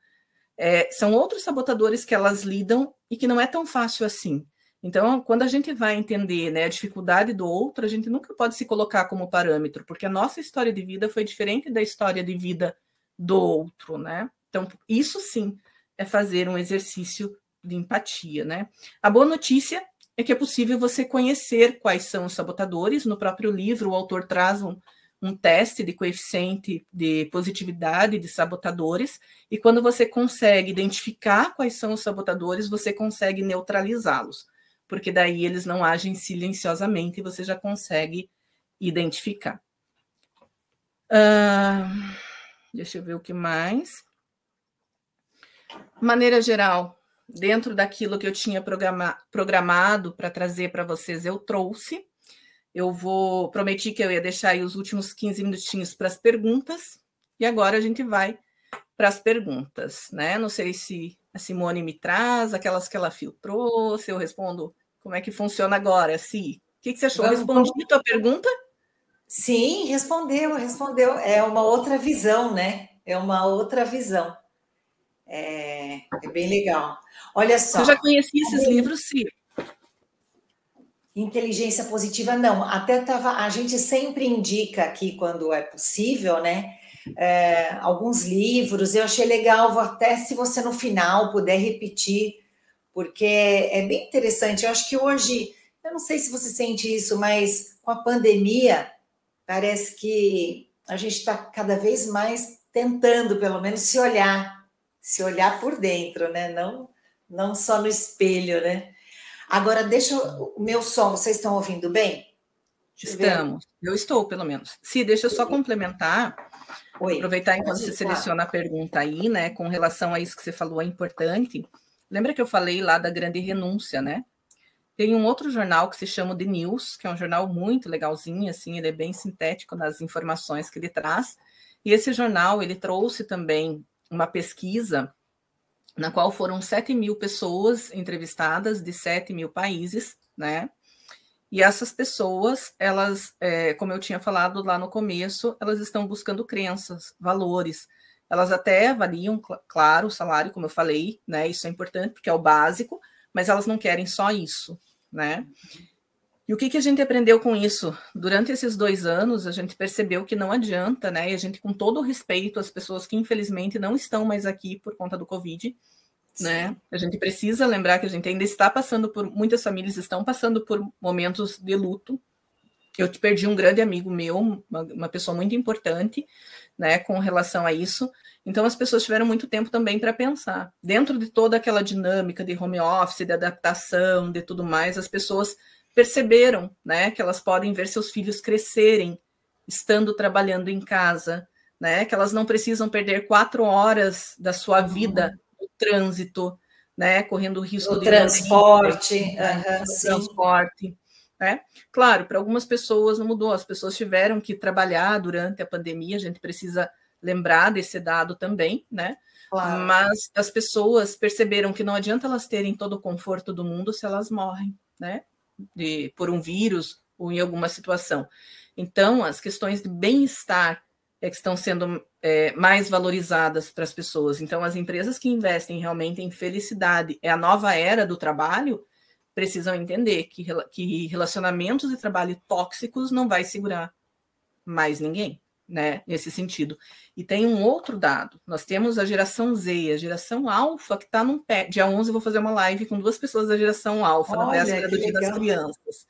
é, são outros sabotadores que elas lidam e que não é tão fácil assim. Então, quando a gente vai entender né, a dificuldade do outro, a gente nunca pode se colocar como parâmetro, porque a nossa história de vida foi diferente da história de vida do outro, né? Então, isso sim é fazer um exercício de empatia, né? A boa notícia é que é possível você conhecer quais são os sabotadores. No próprio livro, o autor traz um, um teste de coeficiente de positividade de sabotadores, e quando você consegue identificar quais são os sabotadores, você consegue neutralizá-los, porque daí eles não agem silenciosamente e você já consegue identificar. Uh, deixa eu ver o que mais maneira geral, dentro daquilo que eu tinha programa, programado para trazer para vocês, eu trouxe. Eu vou prometi que eu ia deixar aí os últimos 15 minutinhos para as perguntas, e agora a gente vai para as perguntas, né? Não sei se a Simone me traz aquelas que ela filtrou, se eu respondo como é que funciona agora, Si. O que, que você achou? Vamos, Respondi a tua pergunta? Sim, respondeu, respondeu. É uma outra visão, né? É uma outra visão. É, é bem legal. Olha só. Você já conhecia esses livros, sim? Inteligência positiva, não. Até tava, a gente sempre indica aqui, quando é possível, né? É, alguns livros. Eu achei legal, vou até se você no final puder repetir, porque é bem interessante. Eu acho que hoje, eu não sei se você sente isso, mas com a pandemia, parece que a gente está cada vez mais tentando, pelo menos, se olhar, se olhar por dentro, né? Não, não só no espelho, né? Agora, deixa o meu som, vocês estão ouvindo bem? Estamos, eu estou, pelo menos. Sim, deixa eu só complementar, Oi, aproveitar enquanto você seleciona a pergunta aí, né, com relação a isso que você falou, é importante. Lembra que eu falei lá da grande renúncia, né? Tem um outro jornal que se chama The News, que é um jornal muito legalzinho, assim, ele é bem sintético nas informações que ele traz. E esse jornal, ele trouxe também uma pesquisa na qual foram 7 mil pessoas entrevistadas de 7 mil países, né? E essas pessoas, elas, é, como eu tinha falado lá no começo, elas estão buscando crenças, valores. Elas até avaliam, claro, o salário, como eu falei, né? Isso é importante porque é o básico, mas elas não querem só isso, né? E o que, que a gente aprendeu com isso? Durante esses dois anos, a gente percebeu que não adianta, né? E a gente, com todo o respeito às pessoas que infelizmente não estão mais aqui por conta do Covid, né? A gente precisa lembrar que a gente ainda está passando por, muitas famílias estão passando por momentos de luto. Eu te perdi um grande amigo meu, uma, uma pessoa muito importante, né, com relação a isso. Então as pessoas tiveram muito tempo também para pensar. Dentro de toda aquela dinâmica de home office, de adaptação, de tudo mais, as pessoas perceberam, né, que elas podem ver seus filhos crescerem estando trabalhando em casa, né, que elas não precisam perder quatro horas da sua vida trânsito, né, correndo o risco de transporte, né, transporte. Né? Claro, para algumas pessoas não mudou, as pessoas tiveram que trabalhar durante a pandemia, a gente precisa lembrar desse dado também, né? Claro. Mas as pessoas perceberam que não adianta elas terem todo o conforto do mundo se elas morrem, né? De, por um vírus ou em alguma situação. Então, as questões de bem-estar é que estão sendo é, mais valorizadas para as pessoas. Então, as empresas que investem realmente em felicidade, é a nova era do trabalho, precisam entender que, que relacionamentos de trabalho tóxicos não vai segurar mais ninguém, né? Nesse sentido. E tem um outro dado: nós temos a geração Z, a geração alfa, que está num pé. Dia 11 eu vou fazer uma live com duas pessoas da geração alfa, na véspera do Dia das Crianças.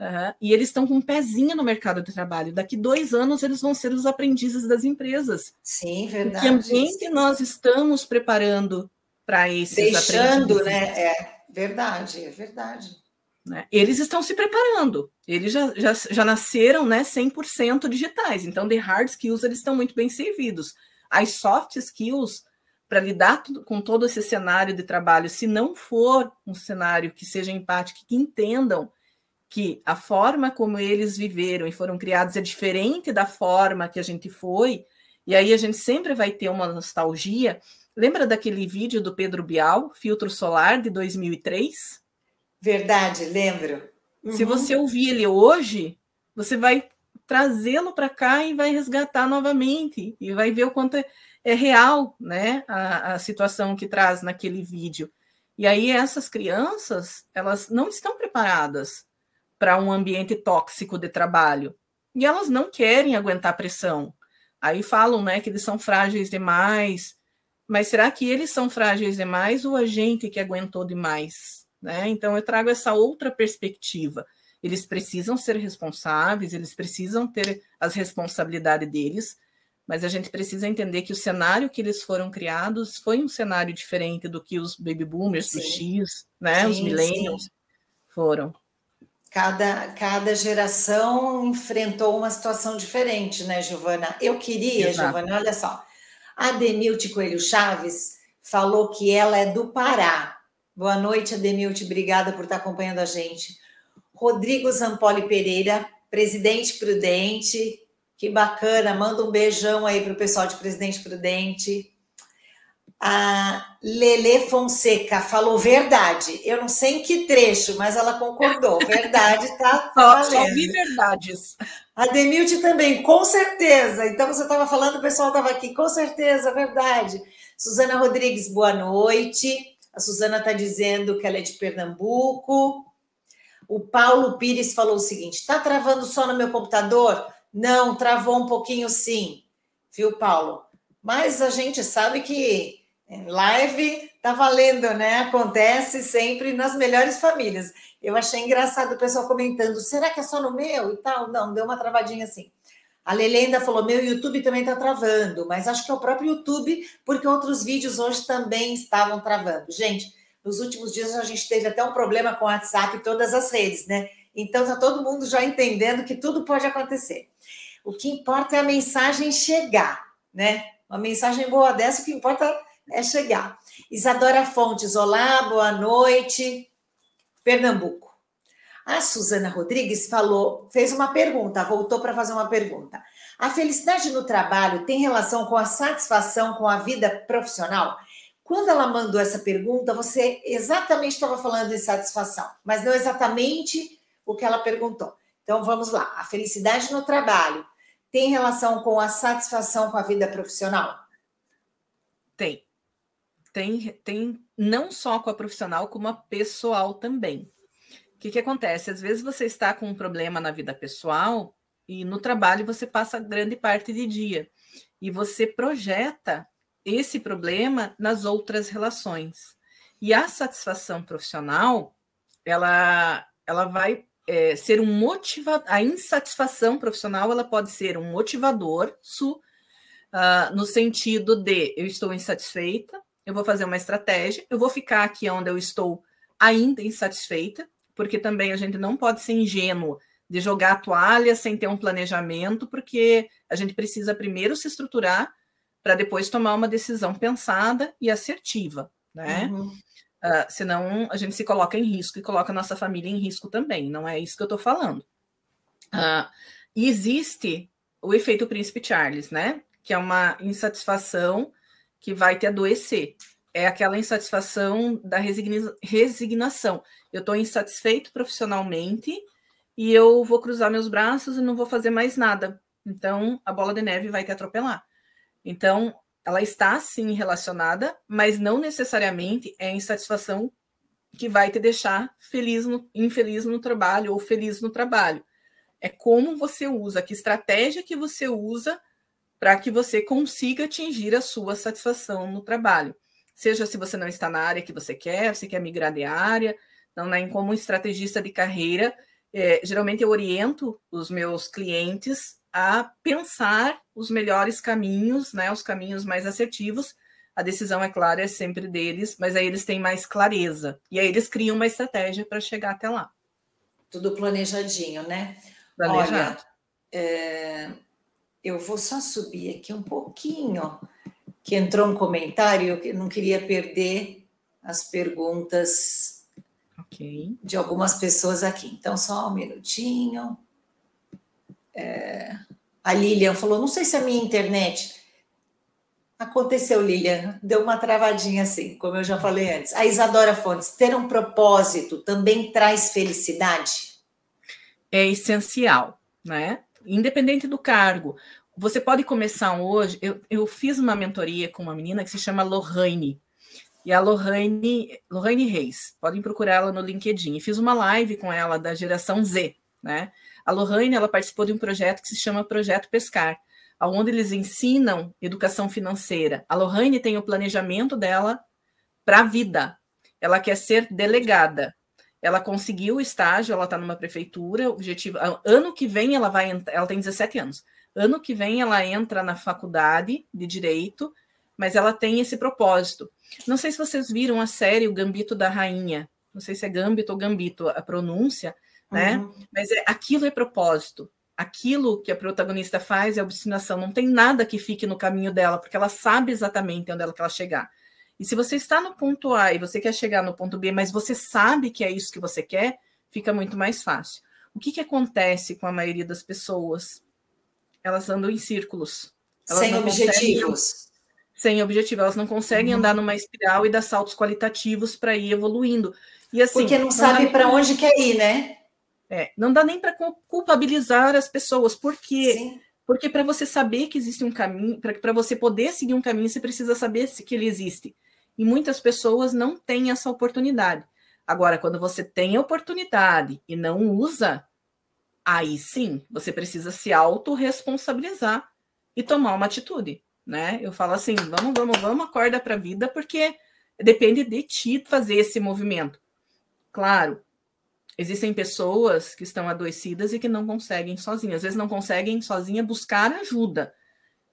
Uhum. E eles estão com um pezinho no mercado de trabalho. Daqui dois anos eles vão ser os aprendizes das empresas. Sim, verdade. Que ambiente nós estamos preparando para esses Deixando, aprendizes? né? É verdade, é verdade. Né? Eles estão se preparando. Eles já, já, já nasceram né, 100% digitais. Então, de hard skills, eles estão muito bem servidos. As soft skills, para lidar com todo esse cenário de trabalho, se não for um cenário que seja empático, que entendam que a forma como eles viveram e foram criados é diferente da forma que a gente foi, e aí a gente sempre vai ter uma nostalgia. Lembra daquele vídeo do Pedro Bial, Filtro Solar, de 2003? Verdade, lembro. Uhum. Se você ouvir ele hoje, você vai trazê-lo para cá e vai resgatar novamente, e vai ver o quanto é, é real né, a, a situação que traz naquele vídeo. E aí essas crianças, elas não estão preparadas para um ambiente tóxico de trabalho. E elas não querem aguentar pressão. Aí falam né, que eles são frágeis demais. Mas será que eles são frágeis demais ou a gente que aguentou demais? Né? Então eu trago essa outra perspectiva. Eles precisam ser responsáveis, eles precisam ter as responsabilidades deles, mas a gente precisa entender que o cenário que eles foram criados foi um cenário diferente do que os baby boomers, sim. os X, né, sim, os millennials sim. foram. Cada, cada geração enfrentou uma situação diferente, né, Giovana? Eu queria, Exato. Giovana, olha só. A Demilte Coelho Chaves falou que ela é do Pará. Boa noite, Ademilte, obrigada por estar acompanhando a gente. Rodrigo Zampoli Pereira, presidente Prudente, que bacana, manda um beijão aí para o pessoal de Presidente Prudente. A Lele Fonseca falou verdade. Eu não sei em que trecho, mas ela concordou. Verdade, tá? <laughs> Só, só vi verdades. A Demilde também, com certeza. Então você estava falando, o pessoal estava aqui, com certeza, verdade. Suzana Rodrigues, boa noite. A Suzana está dizendo que ela é de Pernambuco. O Paulo Pires falou o seguinte: está travando só no meu computador? Não, travou um pouquinho sim, viu, Paulo? Mas a gente sabe que Live tá valendo, né? Acontece sempre nas melhores famílias. Eu achei engraçado o pessoal comentando: será que é só no meu e tal? Não, deu uma travadinha assim. A Lele ainda falou: meu YouTube também está travando, mas acho que é o próprio YouTube, porque outros vídeos hoje também estavam travando. Gente, nos últimos dias a gente teve até um problema com o WhatsApp e todas as redes, né? Então está todo mundo já entendendo que tudo pode acontecer. O que importa é a mensagem chegar, né? Uma mensagem boa dessa, o que importa é chegar. Isadora Fontes, olá, boa noite. Pernambuco. A Suzana Rodrigues falou, fez uma pergunta, voltou para fazer uma pergunta. A felicidade no trabalho tem relação com a satisfação com a vida profissional? Quando ela mandou essa pergunta, você exatamente estava falando de satisfação, mas não exatamente o que ela perguntou. Então vamos lá. A felicidade no trabalho tem relação com a satisfação com a vida profissional? Tem. Tem, tem não só com a profissional, como a pessoal também que, que acontece? Às vezes você está com um problema na vida pessoal e no trabalho você passa grande parte de dia e você projeta esse problema nas outras relações. E a satisfação profissional, ela, ela vai é, ser um motivador. A insatisfação profissional ela pode ser um motivador su, uh, no sentido de eu estou insatisfeita, eu vou fazer uma estratégia, eu vou ficar aqui onde eu estou ainda insatisfeita, porque também a gente não pode ser ingênuo de jogar a toalha sem ter um planejamento, porque a gente precisa primeiro se estruturar para depois tomar uma decisão pensada e assertiva, né? Uhum. Uh, senão a gente se coloca em risco e coloca a nossa família em risco também, não é isso que eu estou falando. Uh, e existe o efeito príncipe Charles, né? Que é uma insatisfação que vai te adoecer. É aquela insatisfação da resigna resignação eu estou insatisfeito profissionalmente e eu vou cruzar meus braços e não vou fazer mais nada. Então, a bola de neve vai te atropelar. Então, ela está sim relacionada, mas não necessariamente é a insatisfação que vai te deixar feliz no, infeliz no trabalho ou feliz no trabalho. É como você usa, que estratégia que você usa para que você consiga atingir a sua satisfação no trabalho. Seja se você não está na área que você quer, se quer migrar de área, então, né, como estrategista de carreira, é, geralmente eu oriento os meus clientes a pensar os melhores caminhos, né, os caminhos mais assertivos. A decisão, é clara, é sempre deles, mas aí eles têm mais clareza. E aí eles criam uma estratégia para chegar até lá. Tudo planejadinho, né? Planejado. Olha, é, eu vou só subir aqui um pouquinho, que entrou um comentário, que não queria perder as perguntas Ok. De algumas pessoas aqui. Então, só um minutinho. É... A Lilian falou: não sei se é a minha internet. Aconteceu, Lilian, deu uma travadinha assim, como eu já falei antes. A Isadora Fontes, ter um propósito também traz felicidade? É essencial, né? Independente do cargo. Você pode começar hoje. Eu, eu fiz uma mentoria com uma menina que se chama Lohane e a Lohane, Lohane Reis. Podem procurá-la no LinkedIn. E fiz uma live com ela da geração Z, né? A Lohane, ela participou de um projeto que se chama Projeto Pescar, onde eles ensinam educação financeira. A Lohane tem o planejamento dela para a vida. Ela quer ser delegada. Ela conseguiu o estágio, ela está numa prefeitura, objetivo, ano que vem ela vai, ela tem 17 anos. Ano que vem ela entra na faculdade de direito mas ela tem esse propósito. Não sei se vocês viram a série O Gambito da Rainha. Não sei se é Gambito ou Gambito a pronúncia, né? Uhum. Mas é, aquilo é propósito. Aquilo que a protagonista faz é obstinação. Não tem nada que fique no caminho dela, porque ela sabe exatamente onde ela quer chegar. E se você está no ponto A e você quer chegar no ponto B, mas você sabe que é isso que você quer, fica muito mais fácil. O que, que acontece com a maioria das pessoas? Elas andam em círculos. Elas Sem objetivos sem objetivo. Elas não conseguem uhum. andar numa espiral e dar saltos qualitativos para ir evoluindo. E assim, Porque não, não sabe para onde quer ir, né? É, não dá nem para culpabilizar as pessoas, porque Sim. porque para você saber que existe um caminho, para você poder seguir um caminho, você precisa saber que ele existe. E muitas pessoas não têm essa oportunidade. Agora, quando você tem a oportunidade e não usa, aí sim, você precisa se autorresponsabilizar e tomar uma atitude né? Eu falo assim, vamos, vamos, vamos, acorda para a vida, porque depende de ti fazer esse movimento. Claro, existem pessoas que estão adoecidas e que não conseguem sozinhas. Às vezes não conseguem sozinha buscar ajuda.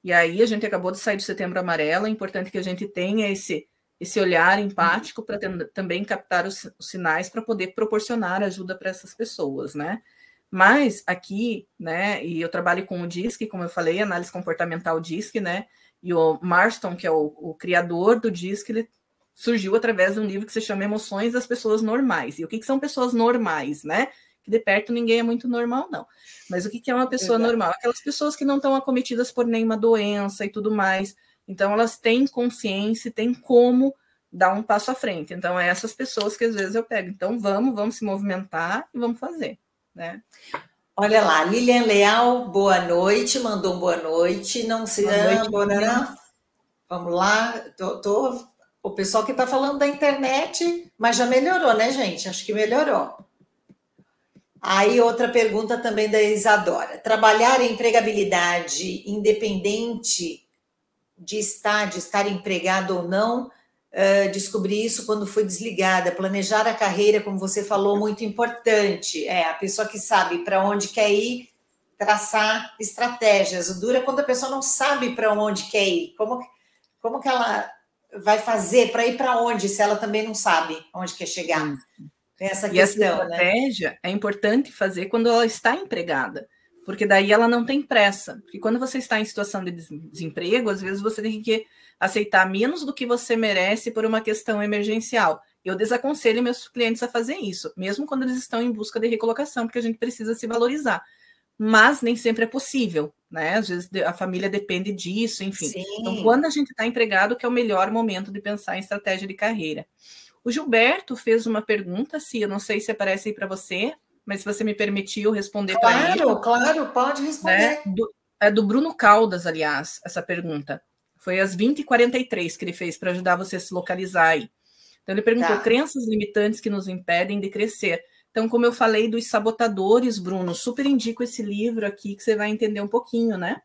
E aí a gente acabou de sair do Setembro Amarelo, é importante que a gente tenha esse esse olhar empático para também captar os, os sinais para poder proporcionar ajuda para essas pessoas, né? Mas aqui, né, e eu trabalho com o DISC, como eu falei, análise comportamental DISC, né? E o Marston, que é o, o criador do DISC, ele surgiu através de um livro que se chama Emoções das Pessoas Normais. E o que, que são pessoas normais, né? Que de perto ninguém é muito normal, não. Mas o que, que é uma pessoa Exato. normal? Aquelas pessoas que não estão acometidas por nenhuma doença e tudo mais então, elas têm consciência, têm como dar um passo à frente. Então, é essas pessoas que às vezes eu pego. Então, vamos, vamos se movimentar e vamos fazer, né? Olha lá, Lilian Leal, boa noite, mandou um boa noite. Não se noite, boa Vamos lá, tô, tô, o pessoal que está falando da internet, mas já melhorou, né, gente? Acho que melhorou. Aí, outra pergunta também da Isadora. Trabalhar em empregabilidade independente de estar, de estar empregado ou não, uh, descobri isso quando fui desligada. Planejar a carreira, como você falou, muito importante. É a pessoa que sabe para onde quer ir, traçar estratégias. O duro é quando a pessoa não sabe para onde quer ir. Como, como que ela vai fazer para ir para onde se ela também não sabe onde quer chegar? Tem essa e questão, essa né? estratégia né? é importante fazer quando ela está empregada porque daí ela não tem pressa. Porque quando você está em situação de desemprego, às vezes você tem que aceitar menos do que você merece por uma questão emergencial. Eu desaconselho meus clientes a fazer isso, mesmo quando eles estão em busca de recolocação, porque a gente precisa se valorizar. Mas nem sempre é possível, né? Às vezes a família depende disso, enfim. Sim. Então, quando a gente está empregado, que é o melhor momento de pensar em estratégia de carreira. O Gilberto fez uma pergunta, se eu não sei se aparece aí para você, mas se você me permitiu responder claro, para ele. Claro, claro, pode responder. Né? Do, é do Bruno Caldas, aliás, essa pergunta. Foi às 20h43 que ele fez para ajudar você a se localizar aí. Então, ele perguntou: tá. crenças limitantes que nos impedem de crescer. Então, como eu falei dos sabotadores, Bruno, super indico esse livro aqui que você vai entender um pouquinho, né?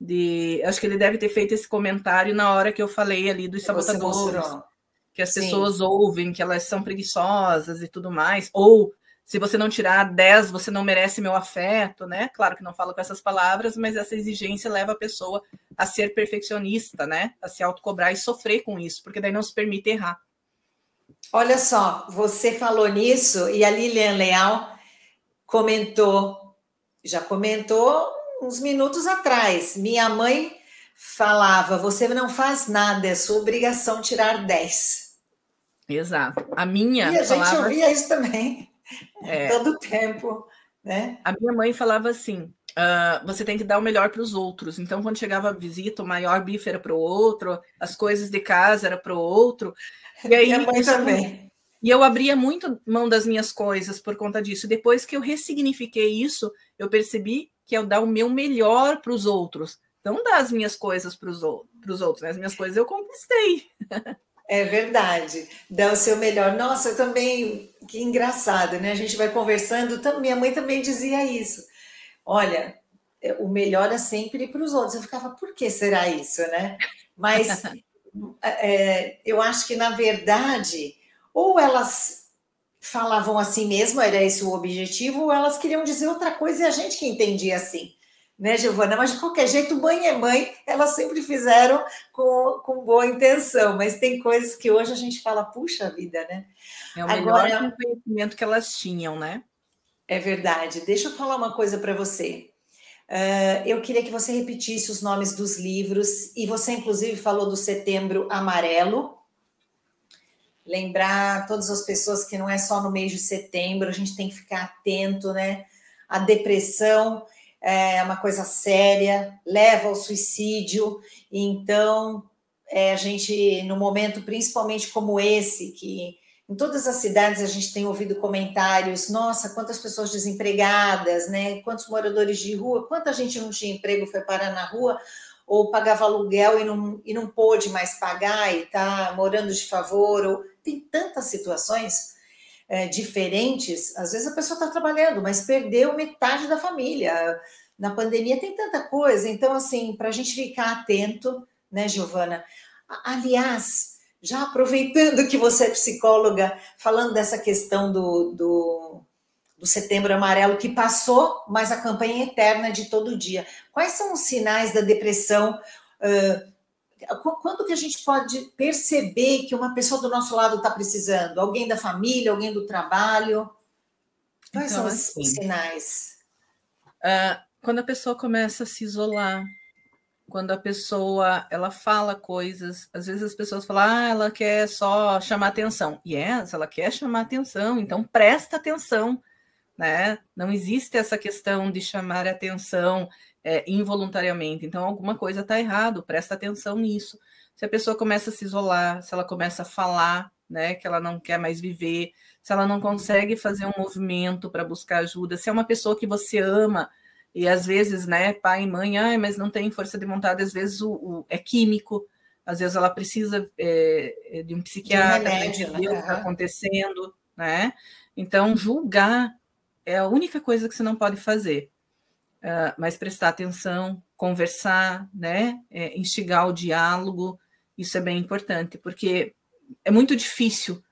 De, acho que ele deve ter feito esse comentário na hora que eu falei ali dos sabotadores, que as Sim. pessoas ouvem que elas são preguiçosas e tudo mais, ou se você não tirar 10, você não merece meu afeto, né? Claro que não falo com essas palavras, mas essa exigência leva a pessoa a ser perfeccionista, né? A se autocobrar e sofrer com isso, porque daí não se permite errar. Olha só, você falou nisso e a Lilian Leal comentou, já comentou uns minutos atrás. Minha mãe falava: você não faz nada, é sua obrigação tirar 10. Exato. A minha. E a falava... gente ouvia isso também. É. <laughs> Todo tempo, né? A minha mãe falava assim: uh, você tem que dar o melhor para os outros. Então, quando chegava a visita, o maior bife era para o outro, as coisas de casa era para o outro. E <laughs> aí, minha mãe também. E eu abria muito mão das minhas coisas por conta disso. Depois que eu ressignifiquei isso, eu percebi que é dar o meu melhor para os outros. Não dar as minhas coisas para os outros, né? As minhas coisas eu conquistei. <laughs> É verdade. Dá o seu melhor. Nossa, eu também. Que engraçado, né? A gente vai conversando. Minha mãe também dizia isso. Olha, é, o melhor é sempre para os outros. Eu ficava, por que será isso, né? Mas <laughs> é, eu acho que, na verdade, ou elas falavam assim mesmo, era esse o objetivo, ou elas queriam dizer outra coisa e a gente que entendia assim né, Giovana? Mas de qualquer jeito, mãe é mãe, elas sempre fizeram com, com boa intenção, mas tem coisas que hoje a gente fala, puxa vida, né? É o Agora, melhor conhecimento que elas tinham, né? É verdade. Deixa eu falar uma coisa para você. Uh, eu queria que você repetisse os nomes dos livros, e você, inclusive, falou do Setembro Amarelo. Lembrar todas as pessoas que não é só no mês de setembro, a gente tem que ficar atento, né? A depressão é uma coisa séria, leva ao suicídio. Então, é, a gente, no momento principalmente como esse, que em todas as cidades a gente tem ouvido comentários: nossa, quantas pessoas desempregadas, né? Quantos moradores de rua, quanta gente não tinha emprego foi parar na rua ou pagava aluguel e não, e não pôde mais pagar e está morando de favor, ou tem tantas situações é, diferentes, às vezes a pessoa está trabalhando, mas perdeu metade da família. Na pandemia tem tanta coisa, então, assim, para a gente ficar atento, né, Giovana? Aliás, já aproveitando que você é psicóloga, falando dessa questão do, do do Setembro Amarelo que passou, mas a campanha é eterna de todo dia. Quais são os sinais da depressão? Quando que a gente pode perceber que uma pessoa do nosso lado está precisando? Alguém da família, alguém do trabalho? Quais então, são os assim, sinais? Uh, quando a pessoa começa a se isolar, quando a pessoa ela fala coisas, às vezes as pessoas falam, ah, ela quer só chamar atenção. Yes, ela quer chamar atenção, então presta atenção, né? Não existe essa questão de chamar atenção é, involuntariamente. Então, alguma coisa está errado, presta atenção nisso. Se a pessoa começa a se isolar, se ela começa a falar, né, que ela não quer mais viver, se ela não consegue fazer um movimento para buscar ajuda, se é uma pessoa que você ama, e às vezes, né, pai e mãe, ah, mas não tem força de vontade, às vezes o, o é químico, às vezes ela precisa é, de um psiquiatra para entender né? o que está acontecendo, né? Então, julgar é a única coisa que você não pode fazer uh, mas prestar atenção, conversar, né, é, instigar o diálogo, isso é bem importante, porque é muito difícil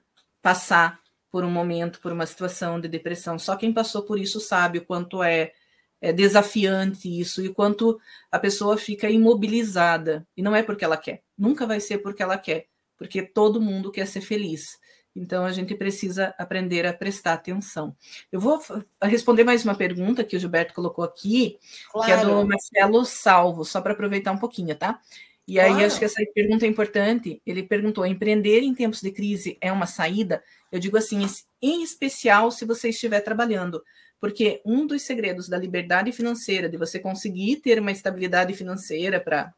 passar por um momento, por uma situação de depressão. Só quem passou por isso sabe o quanto é, é desafiante isso e quanto a pessoa fica imobilizada. E não é porque ela quer, nunca vai ser porque ela quer, porque todo mundo quer ser feliz. Então a gente precisa aprender a prestar atenção. Eu vou responder mais uma pergunta que o Gilberto colocou aqui, claro. que é do Marcelo Salvo, só para aproveitar um pouquinho, tá? E aí claro. acho que essa pergunta é importante. Ele perguntou: empreender em tempos de crise é uma saída? Eu digo assim, em especial se você estiver trabalhando, porque um dos segredos da liberdade financeira, de você conseguir ter uma estabilidade financeira para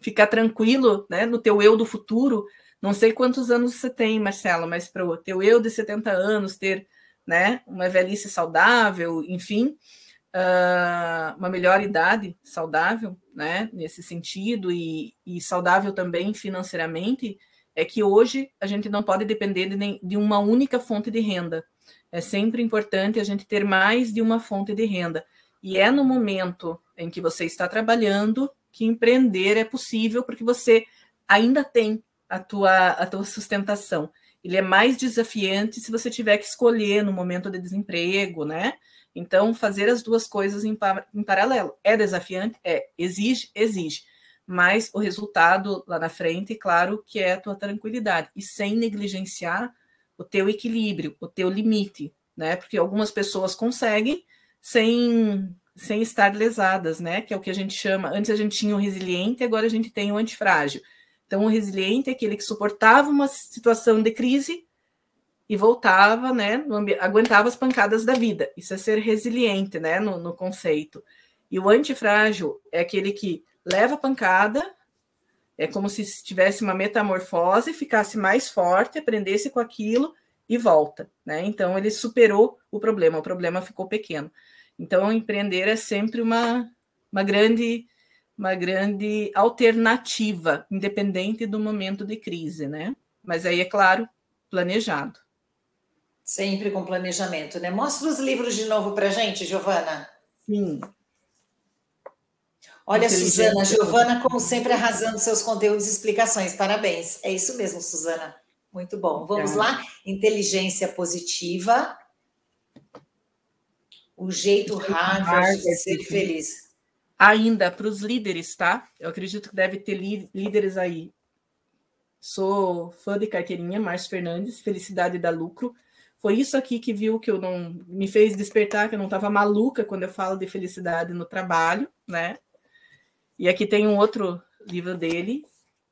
ficar tranquilo, né, no teu eu do futuro, não sei quantos anos você tem, Marcelo, mas para o teu eu de 70 anos ter né, uma velhice saudável, enfim, uh, uma melhor idade saudável, né, nesse sentido, e, e, saudável também financeiramente, é que hoje a gente não pode depender de, de uma única fonte de renda. É sempre importante a gente ter mais de uma fonte de renda. E é no momento em que você está trabalhando que empreender é possível, porque você ainda tem a tua, a tua sustentação. Ele é mais desafiante se você tiver que escolher no momento de desemprego, né? Então, fazer as duas coisas em, par, em paralelo. É desafiante? É. Exige? Exige. Mas o resultado lá na frente, claro, que é a tua tranquilidade. E sem negligenciar o teu equilíbrio, o teu limite, né? Porque algumas pessoas conseguem sem, sem estar lesadas, né? Que é o que a gente chama. Antes a gente tinha o resiliente, agora a gente tem o antifrágil. Então, o resiliente é aquele que suportava uma situação de crise e voltava, né, aguentava as pancadas da vida. Isso é ser resiliente, né, no, no conceito. E o antifrágil é aquele que leva a pancada, é como se tivesse uma metamorfose, ficasse mais forte, aprendesse com aquilo e volta, né? Então ele superou o problema, o problema ficou pequeno. Então empreender é sempre uma, uma grande uma grande alternativa, independente do momento de crise, né? Mas aí, é claro, planejado. Sempre com planejamento, né? Mostra os livros de novo para gente, Giovana. Sim. Olha, Suzana, Giovana, como sempre, arrasando seus conteúdos e explicações. Parabéns. É isso mesmo, Suzana. Muito bom. Vamos lá? Inteligência positiva. O jeito Harvard de ser feliz ainda para os líderes, tá? Eu acredito que deve ter líderes aí. Sou fã de carteirinha, Márcio Fernandes, Felicidade da Lucro. Foi isso aqui que viu que eu não me fez despertar, que eu não estava maluca quando eu falo de felicidade no trabalho, né? E aqui tem um outro livro dele,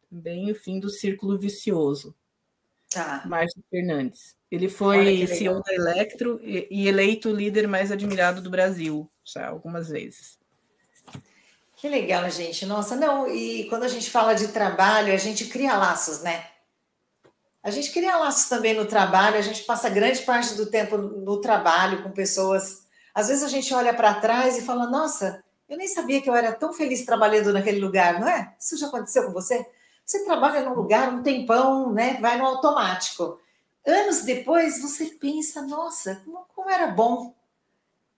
também O Fim do Círculo Vicioso. Tá. Márcio Fernandes. Ele foi CEO da Electro e, e eleito líder mais admirado do Brasil, já algumas vezes. Que legal, gente. Nossa, não, e quando a gente fala de trabalho, a gente cria laços, né? A gente cria laços também no trabalho, a gente passa grande parte do tempo no trabalho com pessoas. Às vezes a gente olha para trás e fala: Nossa, eu nem sabia que eu era tão feliz trabalhando naquele lugar, não é? Isso já aconteceu com você? Você trabalha num lugar um tempão, né? Vai no automático. Anos depois você pensa: Nossa, como, como era bom,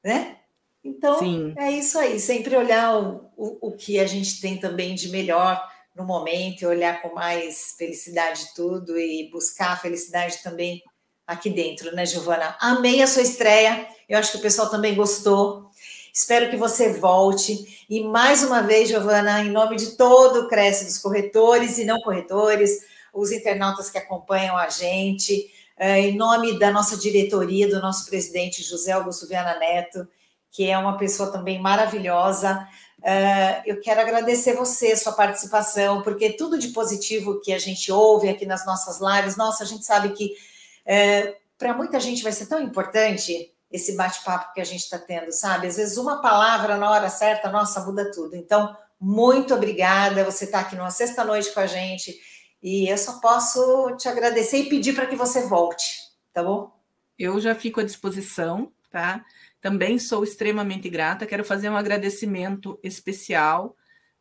né? Então, Sim. é isso aí, sempre olhar o, o, o, que a gente tem também de melhor no momento, e olhar com mais felicidade tudo e buscar a felicidade também aqui dentro, né, Giovana? Amei a sua estreia. Eu acho que o pessoal também gostou. Espero que você volte. E mais uma vez, Giovana, em nome de todo o Cresce dos corretores e não corretores, os internautas que acompanham a gente, é, em nome da nossa diretoria, do nosso presidente José Augusto Viana Neto, que é uma pessoa também maravilhosa. É, eu quero agradecer você, sua participação, porque tudo de positivo que a gente ouve aqui nas nossas lives, nossa, a gente sabe que é, para muita gente vai ser tão importante esse bate-papo que a gente está tendo, sabe? Às vezes uma palavra na hora certa, nossa, muda tudo. Então, muito obrigada. Você está aqui numa sexta-noite com a gente e eu só posso te agradecer e pedir para que você volte, tá bom? Eu já fico à disposição, tá? Também sou extremamente grata. Quero fazer um agradecimento especial.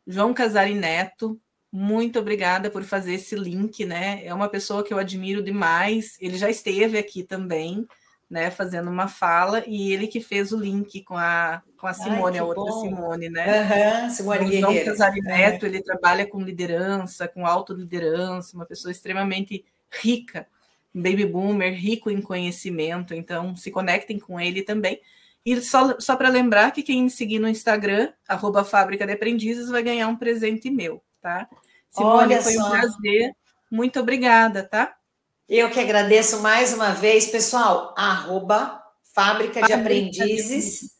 João Casari Neto, muito obrigada por fazer esse link, né? É uma pessoa que eu admiro demais. Ele já esteve aqui também né, fazendo uma fala, e ele que fez o link com a, com a Simone, Ai, a outra bom. Simone, né? Uhum, Simone o João Casari Neto, ele trabalha com liderança, com autoliderança, uma pessoa extremamente rica, baby boomer, rico em conhecimento, então se conectem com ele também. E só, só para lembrar que quem me seguir no Instagram, arroba Fábrica de Aprendizes, vai ganhar um presente meu, tá? Simone, Olha foi só. um prazer. Muito obrigada, tá? Eu que agradeço mais uma vez, pessoal, arroba Fábrica de Aprendizes.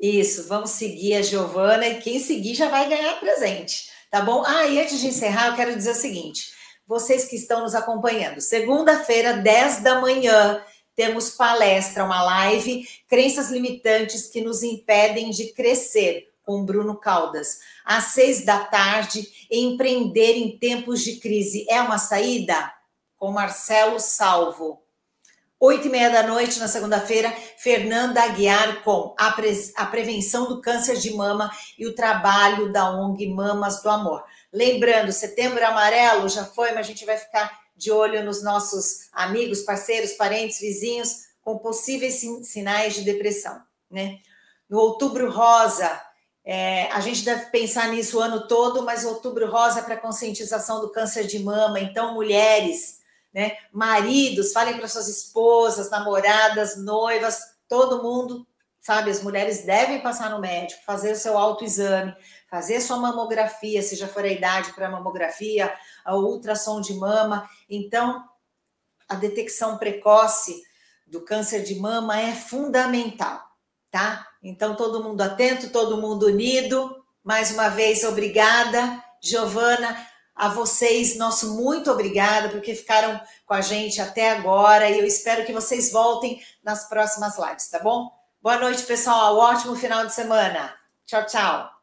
Isso, vamos seguir a Giovana e quem seguir já vai ganhar presente, tá bom? Ah, e antes de encerrar, eu quero dizer o seguinte: vocês que estão nos acompanhando, segunda-feira, 10 da manhã, temos palestra, uma live, Crenças Limitantes que nos impedem de crescer, com Bruno Caldas. Às seis da tarde, empreender em tempos de crise é uma saída? com Marcelo Salvo. Oito e meia da noite, na segunda-feira, Fernanda Aguiar com a, pre a prevenção do câncer de mama e o trabalho da ONG Mamas do Amor. Lembrando, setembro amarelo já foi, mas a gente vai ficar de olho nos nossos amigos, parceiros, parentes, vizinhos com possíveis sinais de depressão, né? No outubro rosa, é, a gente deve pensar nisso o ano todo, mas outubro rosa é para conscientização do câncer de mama. Então, mulheres, né? Maridos, falem para suas esposas, namoradas, noivas, todo mundo, sabe? As mulheres devem passar no médico, fazer o seu autoexame, fazer sua mamografia, se já for a idade para mamografia, a ultrassom de mama. Então, a detecção precoce do câncer de mama é fundamental, tá? Então, todo mundo atento, todo mundo unido. Mais uma vez, obrigada, Giovana a vocês, nosso muito obrigada, porque ficaram com a gente até agora e eu espero que vocês voltem nas próximas lives, tá bom? Boa noite, pessoal. Ótimo final de semana. Tchau, tchau.